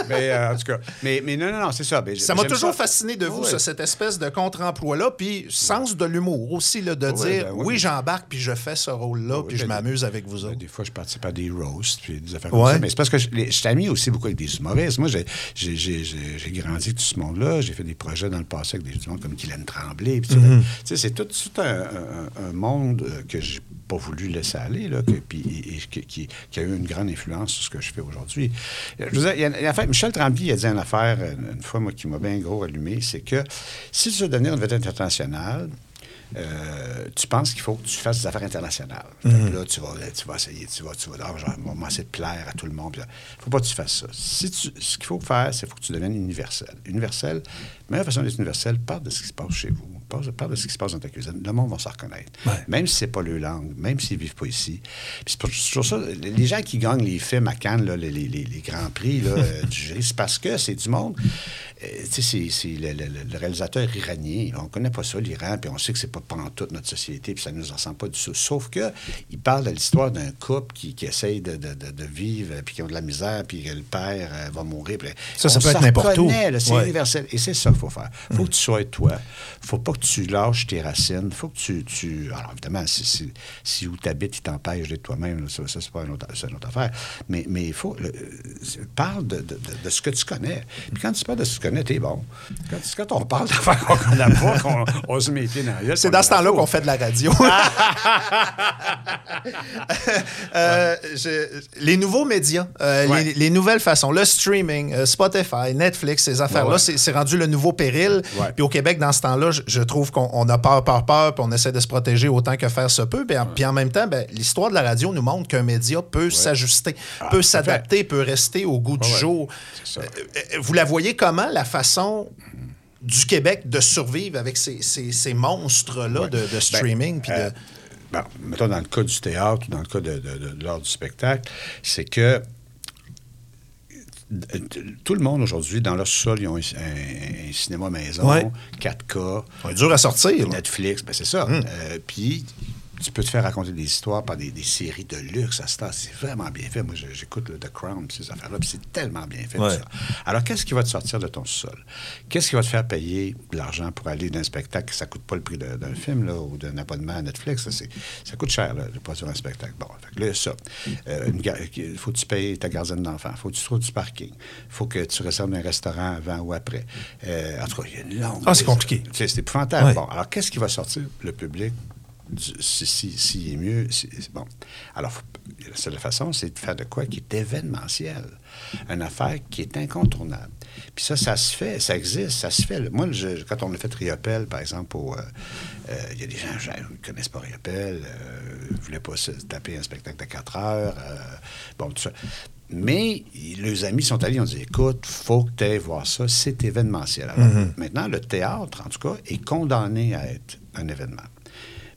Mais euh, en tout cas, mais, mais non, non, non, c'est ça. Ben, Ça m'a toujours fasciné de vous, ça, cette espèce de contre-emploi-là, puis sens de l'humour aussi, là, de dire ben oui. oui, j'embarque, puis je fais ce rôle-là, Oui, puis je ben, m'amuse avec vous autres. Des fois, je participe à des roasts, puis des affaires Ouais. comme ça. Mais c'est parce que je, les- je suis ami aussi beaucoup avec des humoristes. Moi, j'ai, grandi avec tout ce monde-là. J'ai fait des projets dans le passé avec des gens comme Guylaine Tremblay. Tu sais, c'est tout, tout un, un- un monde euh, que j'ai pas voulu laisser aller, là, que- puis, et, qui, a eu une grande influence sur ce que je fais aujourd'hui. Euh, Michel Tremblay a dit une affaire, une, une fois, moi, qui m'a bien gros allumé, c'est que si tu veux devenir une vedette internationale, euh, tu penses qu'il faut que tu fasses des affaires internationales. Que là, tu vas, tu vas essayer, tu vas, tu vas, ah, genre, moi, essayer de plaire à tout le monde. Il ne faut pas que tu fasses ça. Si tu- ce qu'il faut faire, c'est faut que tu deviennes universel. Universel, la meilleure façon d'être universel, parle de ce qui se passe chez vous. Parle, parle de ce qui se passe dans ta cuisine. Le monde va s'en reconnaître. Même si c'est pas leur langue, même s'ils vivent pas ici. Puis c'est pour- toujours ça, les gens qui gagnent les films à Cannes, là, les, les- les- les grands prix là, *laughs* euh, du jury, c'est parce que c'est du monde. euh, tu sais, c'est- le, le- le réalisateur iranien. On connaît pas ça, l'Iran, puis on sait que c'est pas pantoute notre société, puis ça nous ressemble pas du tout. Sauf que il parle de l'histoire d'un couple qui, qui essaye de, de- de- de vivre, puis qui ont de la misère, puis le père euh, va mourir. puis Ça, ça peut être n'importe où. C'est Ouais. universel. Et c'est ça qu'il faut faire. faut que tu sois toi. faut pas que tu lâches tes racines. faut que tu, tu- Alors, évidemment, si, si, si où tu habites, il t'empêche d'être toi-même, ça, ça, c'est pas une autre, une autre affaire. Mais, mais il faut... le- euh, parle de, de- de- ce que tu connais. Puis quand tu parles de ce que tu connais, t'es bon. Quand, quand on parle d'affaires qu'on connaît pas, *laughs* qu'on on se met les dans la C'est dans ce temps-là qu'on fait de la radio. *laughs* Euh, je- les nouveaux médias, euh, Ouais. les, les nouvelles façons, le streaming, euh, Spotify, Netflix, ces affaires-là, Ouais, ouais. c'est c'est rendu le nouveau péril. Puis au Québec, dans ce temps-là, je, je trouve qu'on on a peur, peur, peur, puis on essaie de se protéger autant que faire se peut. Puis en, même temps, ben, l'histoire de la radio nous montre qu'un média peut s'ajuster, Ah, peut s'adapter, peut rester au goût du Ouais, jour. Euh, euh, vous la voyez comment, la façon du Québec de survivre avec ces, ces- ces monstres-là de, de Ben, streaming? de- euh, bon, mettons dans le cas du théâtre ou dans le cas de, de- de- de l'art du spectacle, c'est que tout le monde aujourd'hui, dans leur sol, ils ont un, un- un cinéma maison, Ouais. 4K, C'est dur à sortir. Netflix, ben c'est ça. Hum. Euh, Puis tu peux te faire raconter des histoires par des, des séries de luxe à ce temps. C'est vraiment bien fait. Moi, j'écoute le The Crown, ces affaires-là, puis c'est tellement bien fait. Ouais. ça. Alors, qu'est-ce qui va te sortir de ton sol? Qu'est-ce qui va te faire payer de l'argent pour aller dans un spectacle ça coûte pas le prix d'un film là, ou d'un abonnement à Netflix? c'est- ça coûte cher, là, de produire un spectacle. Bon, fait que là, ça. Euh, Il faut que tu payes ta gardienne d'enfants. Il faut que tu trouves du parking. Il faut que tu réserves un restaurant avant ou après. Euh, en tout cas, il y a une longue... Ah, c'est compliqué. C'est c'est épouvantable. Ouais. Bon, alors, qu'est-ce qui va sortir le public du- si, si- s'il est mieux? si- bon. Alors, la seule façon, c'est de faire de quoi qui est événementiel. Une affaire qui est incontournable. Puis ça, ça se fait, ça existe, ça se fait. Moi, je- quand on a fait Riopel, par exemple, euh, euh, il y a des gens qui ne connaissent pas Riopel, euh, ne voulaient pas se taper un spectacle de 4 heures. euh, bon, tout ça. Mais les amis sont allés, ont dit écoute, faut que tu ailles voir ça, c'est événementiel. Alors, maintenant, le théâtre, en tout cas, est condamné à être un événement.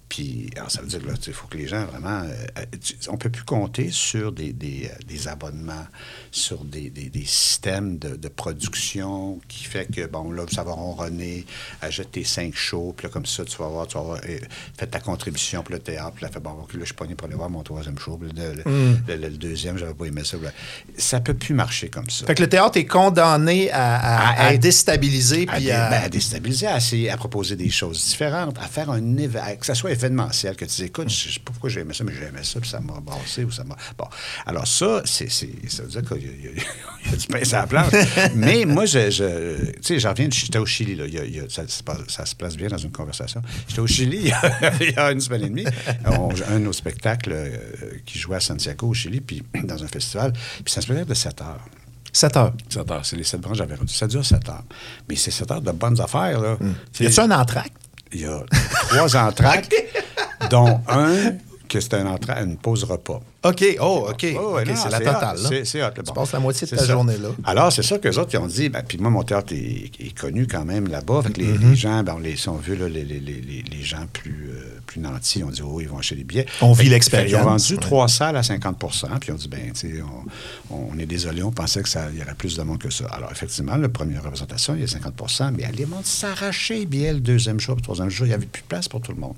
Puis, alors, ça veut dire qu'il faut que les gens vraiment. euh, euh, on ne peut plus compter sur des, des, euh, des abonnements, sur des, des- systèmes de, de production qui fait que, bon, là, ça va ronronner, achète tes cinq shows, puis là, comme ça, tu vas voir, tu vas voir, fais ta contribution pour le théâtre, puis là, fait, bon, là, je suis pogné pour aller voir mon troisième show, puis le, le- le- le- le deuxième, j'avais pas aimé ça. puis là. Ça peut plus marcher comme ça. Fait que le théâtre est condamné à, à- À- à à- déstabiliser. À, Puis à... ben, à déstabiliser, à, essayer, à proposer des choses différentes, à faire un que ça soit événementiel, que tu dis, écoute, je sais pas pourquoi j'ai aimé ça, mais j'ai aimé ça, puis ça m'a brassé ou ça m'a. Bon. Alors, ça, c'est, c'est- ça veut dire qu'il y y a- *laughs* il y a du pain sur la planche. *laughs* mais moi, je, je- tu sais, j'en reviens, j'étais au Chili, là, il y a- il y a- ça, se passe- ça se place bien dans une conversation. J'étais au Chili il y a, il y a une semaine et demie. On- un de nos spectacles euh, qui jouait à Santiago, au Chili, puis *clears throat* dans un festival. Puis c'est un spectacle de 7 heures. 7 heures. 7 heures, c'est les 7 branches j'avais Ça dure 7 heures. Mais c'est 7 heures de bonnes affaires, là. Tu Y a-tu un entracte? Il y a trois entractes, dont un que c'est un entra- une pause repas. OK. Oh, OK. C'est la totale. là. C'est. Tu Bon. passes la moitié de ta journée là. Alors, c'est ça qu'eux autres, ils ont dit. ben, puis moi, mon théâtre est, est connu quand même là-bas. Fait que les, Mm-hmm. les gens, ben, on les, si on veut, là, les, les- les- les- les gens plus, euh, plus nantis, on dit, oh, ils vont acheter des billets. On vit l'expérience. qu'ils ont vendu Ouais. trois salles à 50% Puis ils ont dit, ben, tu sais, on, on est désolé, on pensait qu'il y aurait plus de monde que ça. Alors, effectivement, la première représentation, il y a 50% mais les monde s'arrachaient les billets le deuxième jour, le troisième jour, il n'y avait plus de place pour tout le monde.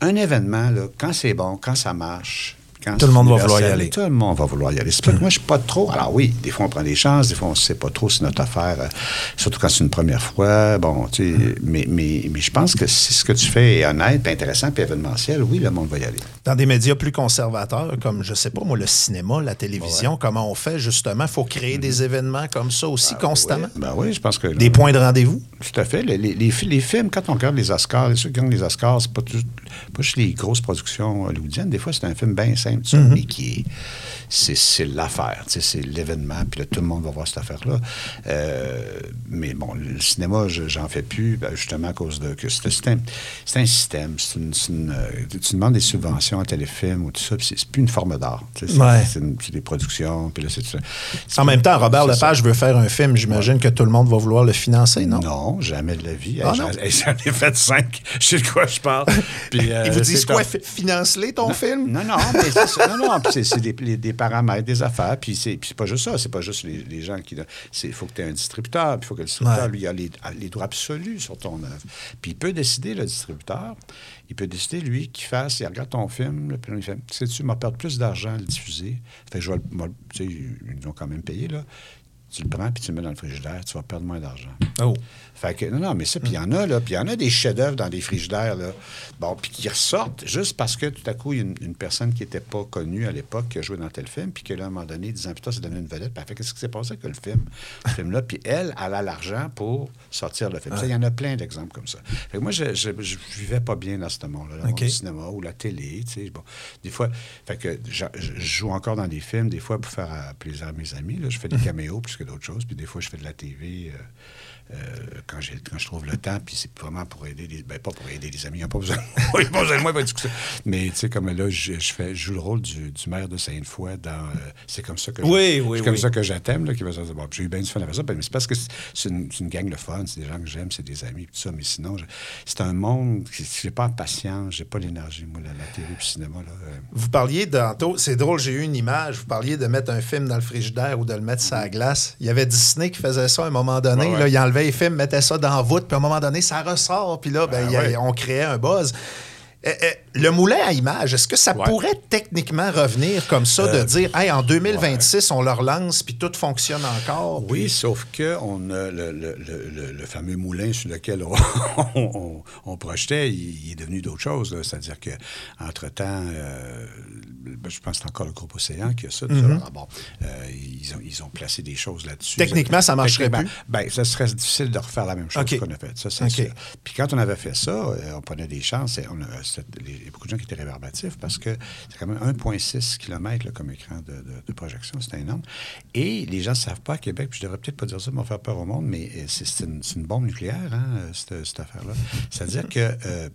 Un événement, là, quand c'est bon, quand ça marche, quand Tout le monde va vouloir y aller. Tout le monde va vouloir y aller. C'est pas que moi, je suis pas trop. Alors oui, des fois, on prend des chances, des fois, on ne sait pas trop si notre affaire, euh, surtout quand c'est une première fois. Bon, tu sais, mais, mais, mais je pense que si ce que tu fais est honnête, puis intéressant, puis événementiel, oui, le monde va y aller. Dans des médias plus conservateurs, comme, je sais pas, moi, le cinéma, la télévision, comment on fait, justement? Il faut créer des événements comme ça aussi constamment? Ben oui, je pense que. Des points de rendez-vous? Tout à fait. Les, les- les fi- les films, quand on regarde les Oscars, ceux qui gagnent les Oscars, c'est pas, tout- pas juste les grosses productions hollywoodiennes. Des fois, c'est un film bien simple, ça, mais qui est. C'est, l'affaire, c'est l'événement, puis là, tout le monde va voir cette affaire-là. Euh, mais bon, le cinéma, je- j'en fais plus, ben, justement à cause de. que c'est, un, système. Une, une, euh, tu demandes des subventions à téléfilm ou tout ça, puis c'est, plus une forme d'art. C'est, Ouais. des productions, puis là, c'est. c'est- En même temps, Robert ça. Lepage veut faire un film. J'imagine que tout le monde va vouloir le financer, non? Non, jamais de la vie. Ah, *laughs* j'en, ai fait cinq. Je sais de quoi je parle. *laughs* Puis, euh, Ils vous disent quoi? Finance-les ton film? Non, non, mais ça. *laughs* non, non, c'est, c'est des, des paramètres, des affaires. Puis c'est, pas juste ça. C'est pas juste les, les gens qui. Il faut que tu aies un distributeur. Puis il faut que le distributeur, Ouais. lui, a les, les droits absolus sur ton œuvre. Puis il peut décider, le distributeur, il peut décider, lui, qu'il fasse, il regarde ton film, puis il fait Sais-tu, m'a perdu plus d'argent à le diffuser. Fait que je vais le- tu sais, ils ont quand même payé, là. Tu le prends, puis tu le mets dans le frigidaire, tu vas perdre moins d'argent. Oh. Fait que, non, non, mais ça, puis il y en a, là, puis il y en a des chefs-d'œuvre dans des frigidaires, là, bon, puis qui ressortent juste parce que tout à coup, il y a une, une personne qui n'était pas connue à l'époque, qui a joué dans tel film, puis que là, à un moment donné, dix ans plus tard, c'est devenu une vedette, puis fait, qu'est-ce qui s'est passé avec le film, ce film-là, puis elle, elle a l'argent pour sortir le film. Il y en a plein d'exemples comme ça. Fait que moi, je, je, je vivais pas bien dans ce monde-là, dans le monde OK. du cinéma ou la télé, tu sais, bon, des fois, fait que je, joue encore dans des films, des fois pour faire euh, plaisir à mes amis, là, je fais des caméos plus que d'autres choses, puis des fois, je fais de la TV euh, euh, quand, quand je trouve le temps, puis c'est vraiment pour aider les... Ben, pas pour aider les amis, ils n'ont pas besoin, *laughs* ils pas besoin de moi, pas du tout ça. Mais, tu sais, comme là, je, je fais, je joue le rôle du, du maire de Sainte-Foy dans... euh, c'est comme ça que... je- Oui, oui, C'est comme oui. ça que j'attends, là, qui va se dire, bon, j'ai eu bien du fun avec ça, ben, mais c'est parce que c'est- une, une gang de fun, c'est des gens que j'aime, c'est des amis, tout ça, mais sinon, c'est un monde, j'ai pas la patience, j'ai pas l'énergie, moi, la, la télé le cinéma, là. euh, Vous parliez tantôt, c'est drôle, j'ai eu une image, vous parliez de mettre un film dans le frigidaire ou de le mettre sur la glace. Il y avait Disney qui faisait ça à un moment donné. Ouais, ouais. Là, il enlevait les films, mettait ça dans la voûte, puis à un moment donné, ça ressort, puis là, ben, il y a- ouais. on créait un buzz. Eh, eh, le moulin à images, est-ce que ça Ouais. pourrait techniquement revenir comme ça, de Euh, dire, hey, en 2026, on le relance, puis tout fonctionne encore? Oui, sauf que on a le, le- le- le- le fameux moulin sur lequel on, on- *laughs* on- on projetait, il, il est devenu d'autres choses. C'est-à-dire que entre temps, je pense que c'est encore le groupe Océan qui a ça. Alors, bon, euh, ils, ont, ils ont placé des choses là-dessus. Techniquement, ça marcherait plus? Ben, ça serait difficile de refaire la même chose qu'on a fait. Ça, c'est. Puis quand on avait fait ça, euh, on prenait des chances. et on a- c'était- les- il y a beaucoup de gens qui étaient réverbatifs parce que c'est quand même 1,6 km comme écran de, projection. C'est énorme. Et les gens ne savent pas à Québec, puis je devrais peut-être pas dire ça pour faire peur au monde, mais euh, c'est une, bombe nucléaire, hein, euh, cette, affaire-là. C'est-à-dire que. euh,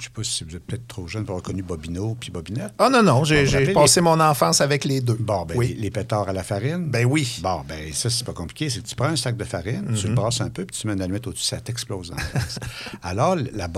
je ne sais pas si vous êtes peut-être trop jeune pour avoir connu Bobino puis Bobinette. Ah non, non, j'ai Bon, passé mon enfance avec les deux. Bon, ben, oui. les, les pétards à la farine. Ben oui. Bon, ben ça, c'est pas compliqué. C'est que tu prends un sac de farine, tu le brasses un peu, puis tu mets une allumette au-dessus, ça t'explose en face. *laughs* Alors, la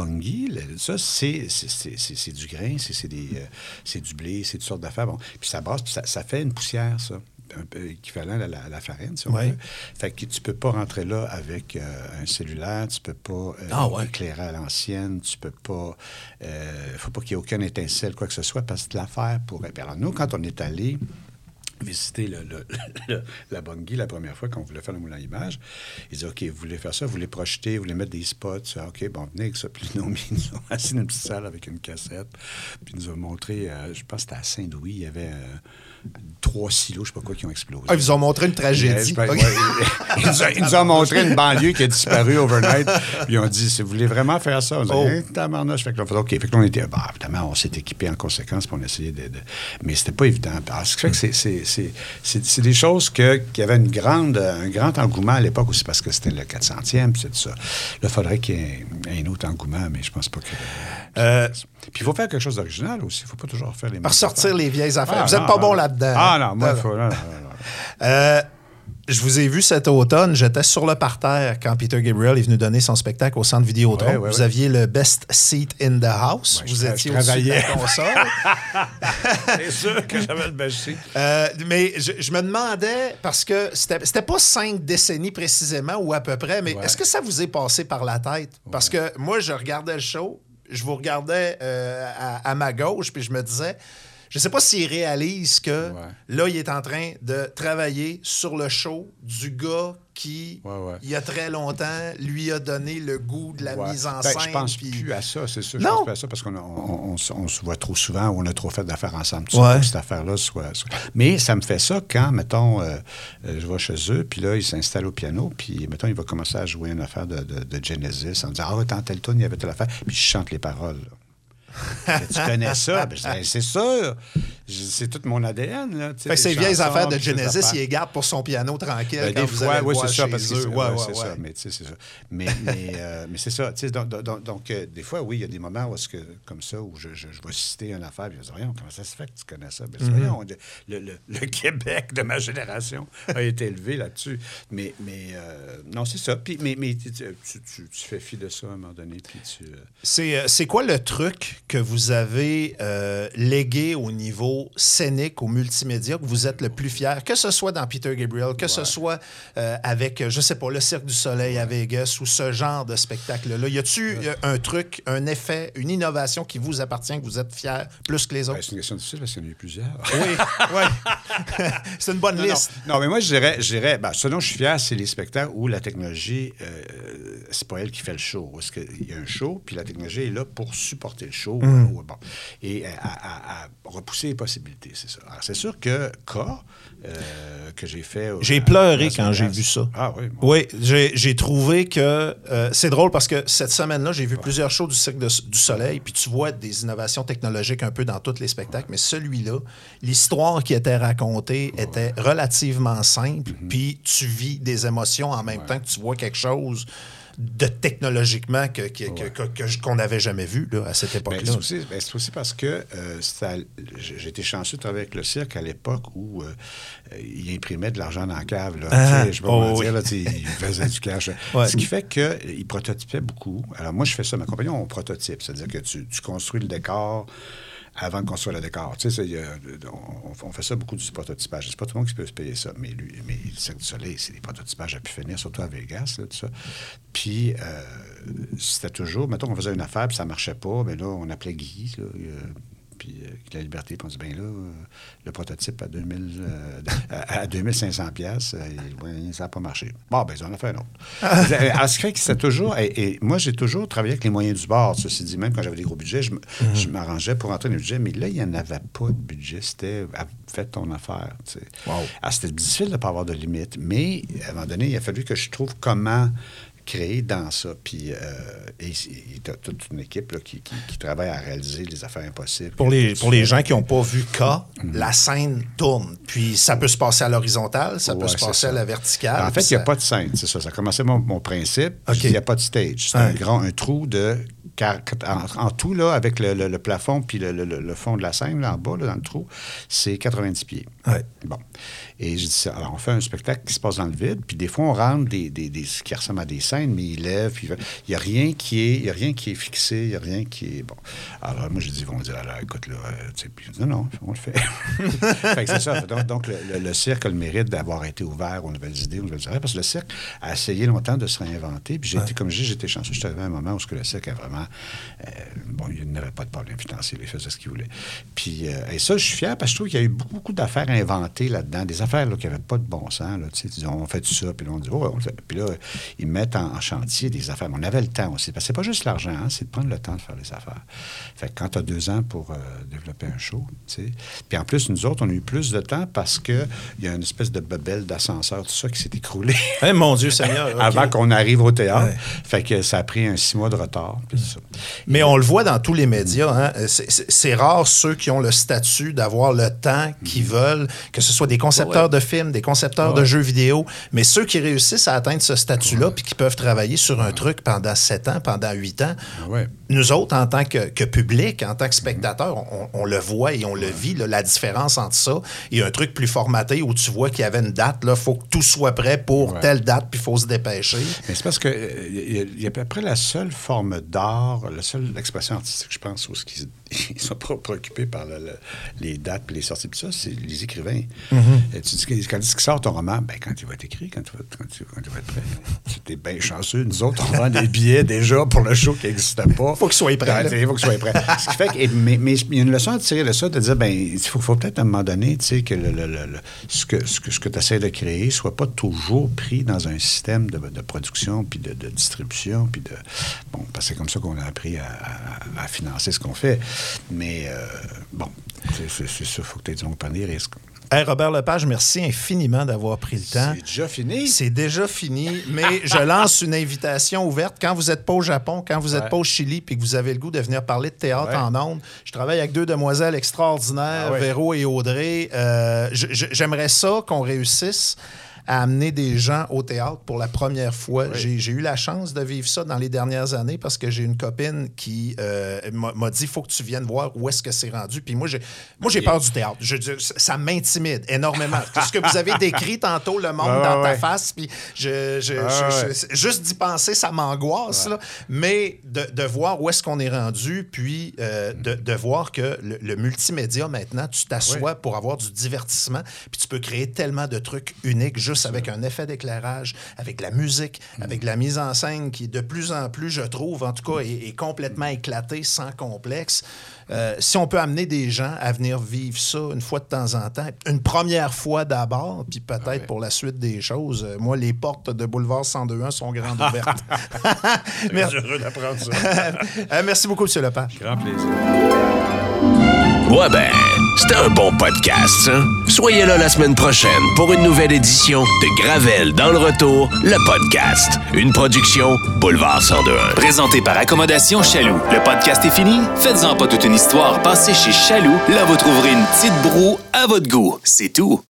le- ça, c'est du grain, c'est euh, du blé, c'est toutes sortes d'affaires. Bon, puis ça brasse, puis ça, ça fait une poussière, ça. Un peu équivalent à la, à la farine, si on Ouais. veut. Fait que tu peux pas rentrer là avec euh, un cellulaire, tu peux pas euh, Ah ouais. éclairer à l'ancienne, tu peux pas... euh, faut pas qu'il y ait aucun étincelle, quoi que ce soit, parce que l'affaire pourrait... Alors, nous, quand on est allé visiter le, le- *laughs* le- la la première fois qu'on voulait faire le moulin à images. Ils disaient, OK, vous voulez faire ça, vous voulez projeter, vous voulez mettre des spots. Ah, OK, bon, venez avec ça. Puis ils nous ont ils assis dans une petite salle avec une cassette. Puis ils nous ont montré, euh, je pense que c'était à Saint-Louis, il y avait euh, trois silos, je sais pas quoi, qui ont explosé. Ah, ils vous ont montré une tragédie. Ouais, ouais, *laughs* ils, nous ont, ils nous ont montré une banlieue qui a disparu overnight. Puis ils ont dit, si vous voulez vraiment faire ça, on dit, Oh. Hein, tabarnouche. Fait que là, OK. Fait que là, on était, bah, évidemment, on s'est équipé en conséquence, puis on essayait de. de- mais c'était pas évident. Alors, ce qui fait que c'est- des choses que, qui avaient une grande, un grand engouement à l'époque aussi, parce que c'était le 400e, puis c'est tout ça. Là, il faudrait qu'il y ait un, autre engouement, mais je pense pas que. Euh, Puis il faut faire quelque chose d'original aussi. Il ne faut pas toujours faire les mêmes Ressortir affaires. les vieilles affaires. Ah, vous n'êtes pas non, bon non. Là-dedans. Ah non, moi, il faut. non, non, non, non. Euh, je vous ai vu cet automne, j'étais sur le parterre quand Peter Gabriel est venu donner son spectacle au centre Vidéotron. Ouais, ouais, vous ouais. aviez le best seat in the house. Vous je étiez je de la travaillais. console. *laughs* C'est sûr que j'avais le bêché. Euh, mais je, je me demandais, parce que c'était pas cinq décennies précisément ou à peu près, mais est-ce que ça vous est passé par la tête? Parce que moi, je regardais le show, je vous regardais euh, à, à ma gauche, puis je me disais, Je sais pas s'il réalise que Ouais. là, il est en train de travailler sur le show du gars qui, Ouais, ouais. il y a très longtemps, lui a donné le goût de la Ouais. mise en Ben, scène. Je pense puis- plus à ça, c'est sûr. Je Non. pense plus à ça parce qu'on a- on, on se- on se voit trop souvent, on a trop fait d'affaires ensemble. tout Ouais. ça, pour que cette affaire-là soit, soit- Mais ça me fait ça quand, mettons, euh, euh, je vais chez eux, puis là, ils s'installent au piano, puis, mettons, il va commencer à jouer une affaire de, de- de Genesis en disant Ah, tant tel tune, il y avait telle affaire. Puis je chante les paroles. là. Tu connais ça? Ben, dis, c'est sûr. Dis, C'est tout mon ADN. Là, Fait que ces les vieilles affaires de Genesis, il les garde pour son piano tranquille. Ben, quand des vous fois, oui, c'est ça, parce que c'est Ouais, ouais, ouais, c'est ça. Mais, c'est ça. Mais, mais, euh, mais c'est ça. Donc, donc, donc, euh, des fois, oui, il y a des moments où, que, comme ça, où je, je, je vais citer une affaire, puis je vais dire, voyons, comment ça se fait que tu connais ça? Ben, Mm-hmm. voyons, le, le- le *laughs* Québec de ma génération a été élevé là-dessus. Mais, mais euh, non, c'est ça. Puis, mais mais tu, tu, fais fi de ça à un moment donné, puis tu... C'est c'est quoi le truc que vous avez euh, légué au niveau scénique, au multimédia, que vous êtes le plus fier, que ce soit dans Peter Gabriel, que ce soit euh, avec, je sais pas, le Cirque du Soleil à Vegas ou ce genre de spectacle-là? Y a-tu euh, un truc, un effet, une innovation qui vous appartient, que vous êtes fier plus que les ben, autres? c'est une question difficile parce qu'il y en a eu plusieurs. oui, oui. *laughs* *laughs* c'est une bonne Non, non. liste. Non, mais moi, je dirais, je dirais ben, ce dont je suis fier, c'est les spectacles où la technologie, euh, c'est pas elle qui fait le show. Parce qu'il y a un show, puis la technologie est là pour supporter le show. Mm. euh, ou- bon, et à, à- à repousser les possibilités, c'est ça. Alors, c'est sûr que K, euh, que j'ai fait... J'ai pleuré quand j'ai vu ça. Ah oui, bon. Oui, j'ai trouvé que euh, c'est drôle parce que cette semaine-là, j'ai vu plusieurs shows du Cirque de- du Soleil, puis tu vois des innovations technologiques un peu dans tous les spectacles, mais celui-là, l'histoire qui était racontée était relativement simple, Mm-hmm. puis tu vis des émotions en même temps que tu vois quelque chose de technologiquement que, que- qu'on n'avait jamais vu là, à cette Ben, époque-là. c'est aussi, ben, c'est aussi parce que euh, été chanceux de travailler avec le cirque à l'époque où euh, euh, il imprimait de l'argent dans la cave. Là, Ah, je pas oh oui. dire, là, il faisait du cash. *laughs* Ouais. Ce qui fait qu'il prototypait beaucoup. Alors moi, je fais ça. Ma compagnie, on prototype. C'est-à-dire que tu, tu construis le décor avant de construire le décor. Tu sais, on, on fait ça beaucoup du prototypage. C'est pas tout le monde qui peut se payer ça. Mais lui, mais le Cirque du Soleil, c'est des prototypages à pu finir, surtout à Vegas, tout ça. Puis, euh, c'était toujours, mettons qu'on faisait une affaire, puis ça marchait pas, mais là, on appelait Guy, puis euh, la liberté, puis on dit, bien là, euh, le prototype à, 2000, euh, *laughs* à, à 2500 pièces, ça n'a pas marché. Bon, ben, on a fait un autre. *laughs* Alors, ce qui fait que c'était toujours, et, et moi, j'ai toujours travaillé avec les moyens du bord, ceci dit, même quand j'avais des gros budgets, je je m'arrangeais pour rentrer dans le budget, mais là, il n'y en avait pas de budget, c'était, ah, fais ton affaire, tu sais. Wow. Alors, c'était difficile de ne pas avoir de limite, mais à un moment donné, il a fallu que je trouve comment créer dans ça. Puis, euh, et il y a toute une équipe là, qui, qui- qui travaille à réaliser les affaires impossibles. Pour les, pour les gens qui n'ont pas vu K, Mm-hmm. la scène tourne. Puis ça peut se passer à l'horizontale, ça peut se passer ça. à la verticale. En fait, il n'y a ça- pas de scène, c'est ça. Ça a commencé mon, mon principe. Il n'y a pas de stage. C'est un grand, un trou de. En, en tout, là, avec le, le- le plafond puis le, le- le fond de la scène, là, en bas, là, dans le trou, c'est 90 pieds. Ouais. Bon. Et je dis. Alors, on fait un spectacle qui se passe dans le vide, puis des fois, on rentre des, des, des- qui ressemble à des scènes, mais il lève, puis il n'y a rien qui est, il y a rien qui est fixé, il n'y a rien qui est bon. Alors, moi, je dis, ils vont me dire, alors, écoute, là, euh, tu sais, puis je dis, non, non, on le fait. *laughs* fait que c'est ça. Donc, donc, le, le- le cirque a le mérite d'avoir été ouvert aux nouvelles idées, aux nouvelles affaires, parce que le cirque a essayé longtemps de se réinventer, puis j'ai été, comme je dis, j'étais chanceux, j'étais arrivé à un moment où ce que le cirque a vraiment, euh, bon, il n'avait pas de problème financier, il faisait ce qu'il voulait. Puis, euh, et ça, je suis fier, parce que je trouve qu'il y a eu beaucoup, beaucoup d'affaires inventées là-dedans, des affaires là, qui n'avaient pas de bon sens, là, tu sais, ils ont fait tout ça, puis là, on dit, oh, on fait. Puis là, ils mettent en, en chantier des affaires. Mais on avait le temps aussi, parce que c'est pas juste l'argent, hein, c'est de prendre le temps de faire les affaires. Fait que quand tu as deux ans pour euh, développer un show, tu sais. Puis en plus, nous autres, on a eu plus de temps parce qu'il y a une espèce de bebelle d'ascenseur, tout ça, qui s'est écroulé Eh, mon Dieu Seigneur. *laughs* avant qu'on arrive au théâtre. Ouais. Fait que ça a pris un six mois de retard. puis c'est ça. Mais on le voit dans tous les médias. hein. C'est- rare ceux qui ont le statut d'avoir le temps qu'ils veulent, que ce soit des concepteurs de films, des concepteurs de jeux vidéo, mais ceux qui réussissent à atteindre ce statut-là puis qui peuvent travailler sur un truc pendant sept ans, pendant huit ans. Ouais. Nous autres, en tant que, que public, en tant que spectateur, on, on le voit et on le vit, là, la différence entre ça et un truc plus formaté où tu vois qu'il y avait une date, il faut que tout soit prêt pour telle date, puis il faut se dépêcher. Mais c'est parce que euh, il y, a- il y a à peu près la seule forme d'art, la seule expression artistique, je pense, où ce qui ils sont pas préoccupés par le- le- les dates et les sorties. Puis ça, c'est les écrivains. Et tu dis, que- quand qu'il sort ton roman? Ben, quand il va être écrit, quand, tu vas- quand tu- quand il va être prêt. C'était bien chanceux. Nous autres, on vend des billets déjà pour le show qui n'existait pas. Faut qu'il soit prêt. Il faut qu'il soit prêt. Ce qui fait que, mais, mais il y a une leçon à tirer de ça, de dire, ben, il faut, faut peut-être à un moment donné, tu sais, que, le- ce que, ce que, ce que tu essaies de créer soit pas toujours pris dans un système de, de production puis de, de distribution. Puis de, bon, parce que c'est comme ça qu'on a appris à, à- à financer ce qu'on fait. Mais, euh, bon, c'est ça, il faut que tu aies des risques. Hey, Robert Lepage, merci infiniment d'avoir pris le temps. C'est déjà fini. C'est déjà fini, mais je lance une invitation ouverte. Quand vous n'êtes pas au Japon, quand vous n'êtes Ouais. pas au Chili, puis que vous avez le goût de venir parler de théâtre Ouais. en ondes, je travaille avec deux demoiselles extraordinaires, Ah ouais. Véro et Audrey. Euh, J'aimerais ça qu'on réussisse à amener des gens au théâtre pour la première fois. J'ai j'ai eu la chance de vivre ça dans les dernières années parce que j'ai une copine qui euh, m'a dit faut que tu viennes voir où est-ce que c'est rendu. Puis moi, j'ai moi j'ai peur du théâtre. Je, ça m'intimide énormément. *laughs* Ce que vous avez décrit tantôt, le monde Ah, dans ta face, puis je, je- Ah, je- ouais. je- juste d'y penser, ça m'angoisse. Mais de, de voir où est-ce qu'on est rendu, puis euh, de, de voir que le, le multimédia, maintenant, tu t'assois pour avoir du divertissement, puis tu peux créer tellement de trucs uniques juste avec un effet d'éclairage, avec la musique, Mm. avec la mise en scène qui, de plus en plus, je trouve, en tout cas, est, est complètement éclatée, sans complexe. Euh, si on peut amener des gens à venir vivre ça une fois de temps en temps, une première fois d'abord, puis peut-être pour la suite des choses, euh, moi, les portes de Boulevard 102.1 sont grandes ouvertes. *laughs* Merci. heureux d'apprendre ça. *laughs* Euh, merci beaucoup, M. Lepage. Grand plaisir. Ouais ben, c'était un bon podcast, ça. Soyez là la semaine prochaine pour une nouvelle édition de Gravel dans le retour, le podcast. Une production Boulevard 1021. Présenté par Accommodation Chaloux. Le podcast est fini? Faites-en pas toute une histoire. Passez chez Chaloux. Là, vous trouverez une petite broue à votre goût. C'est tout.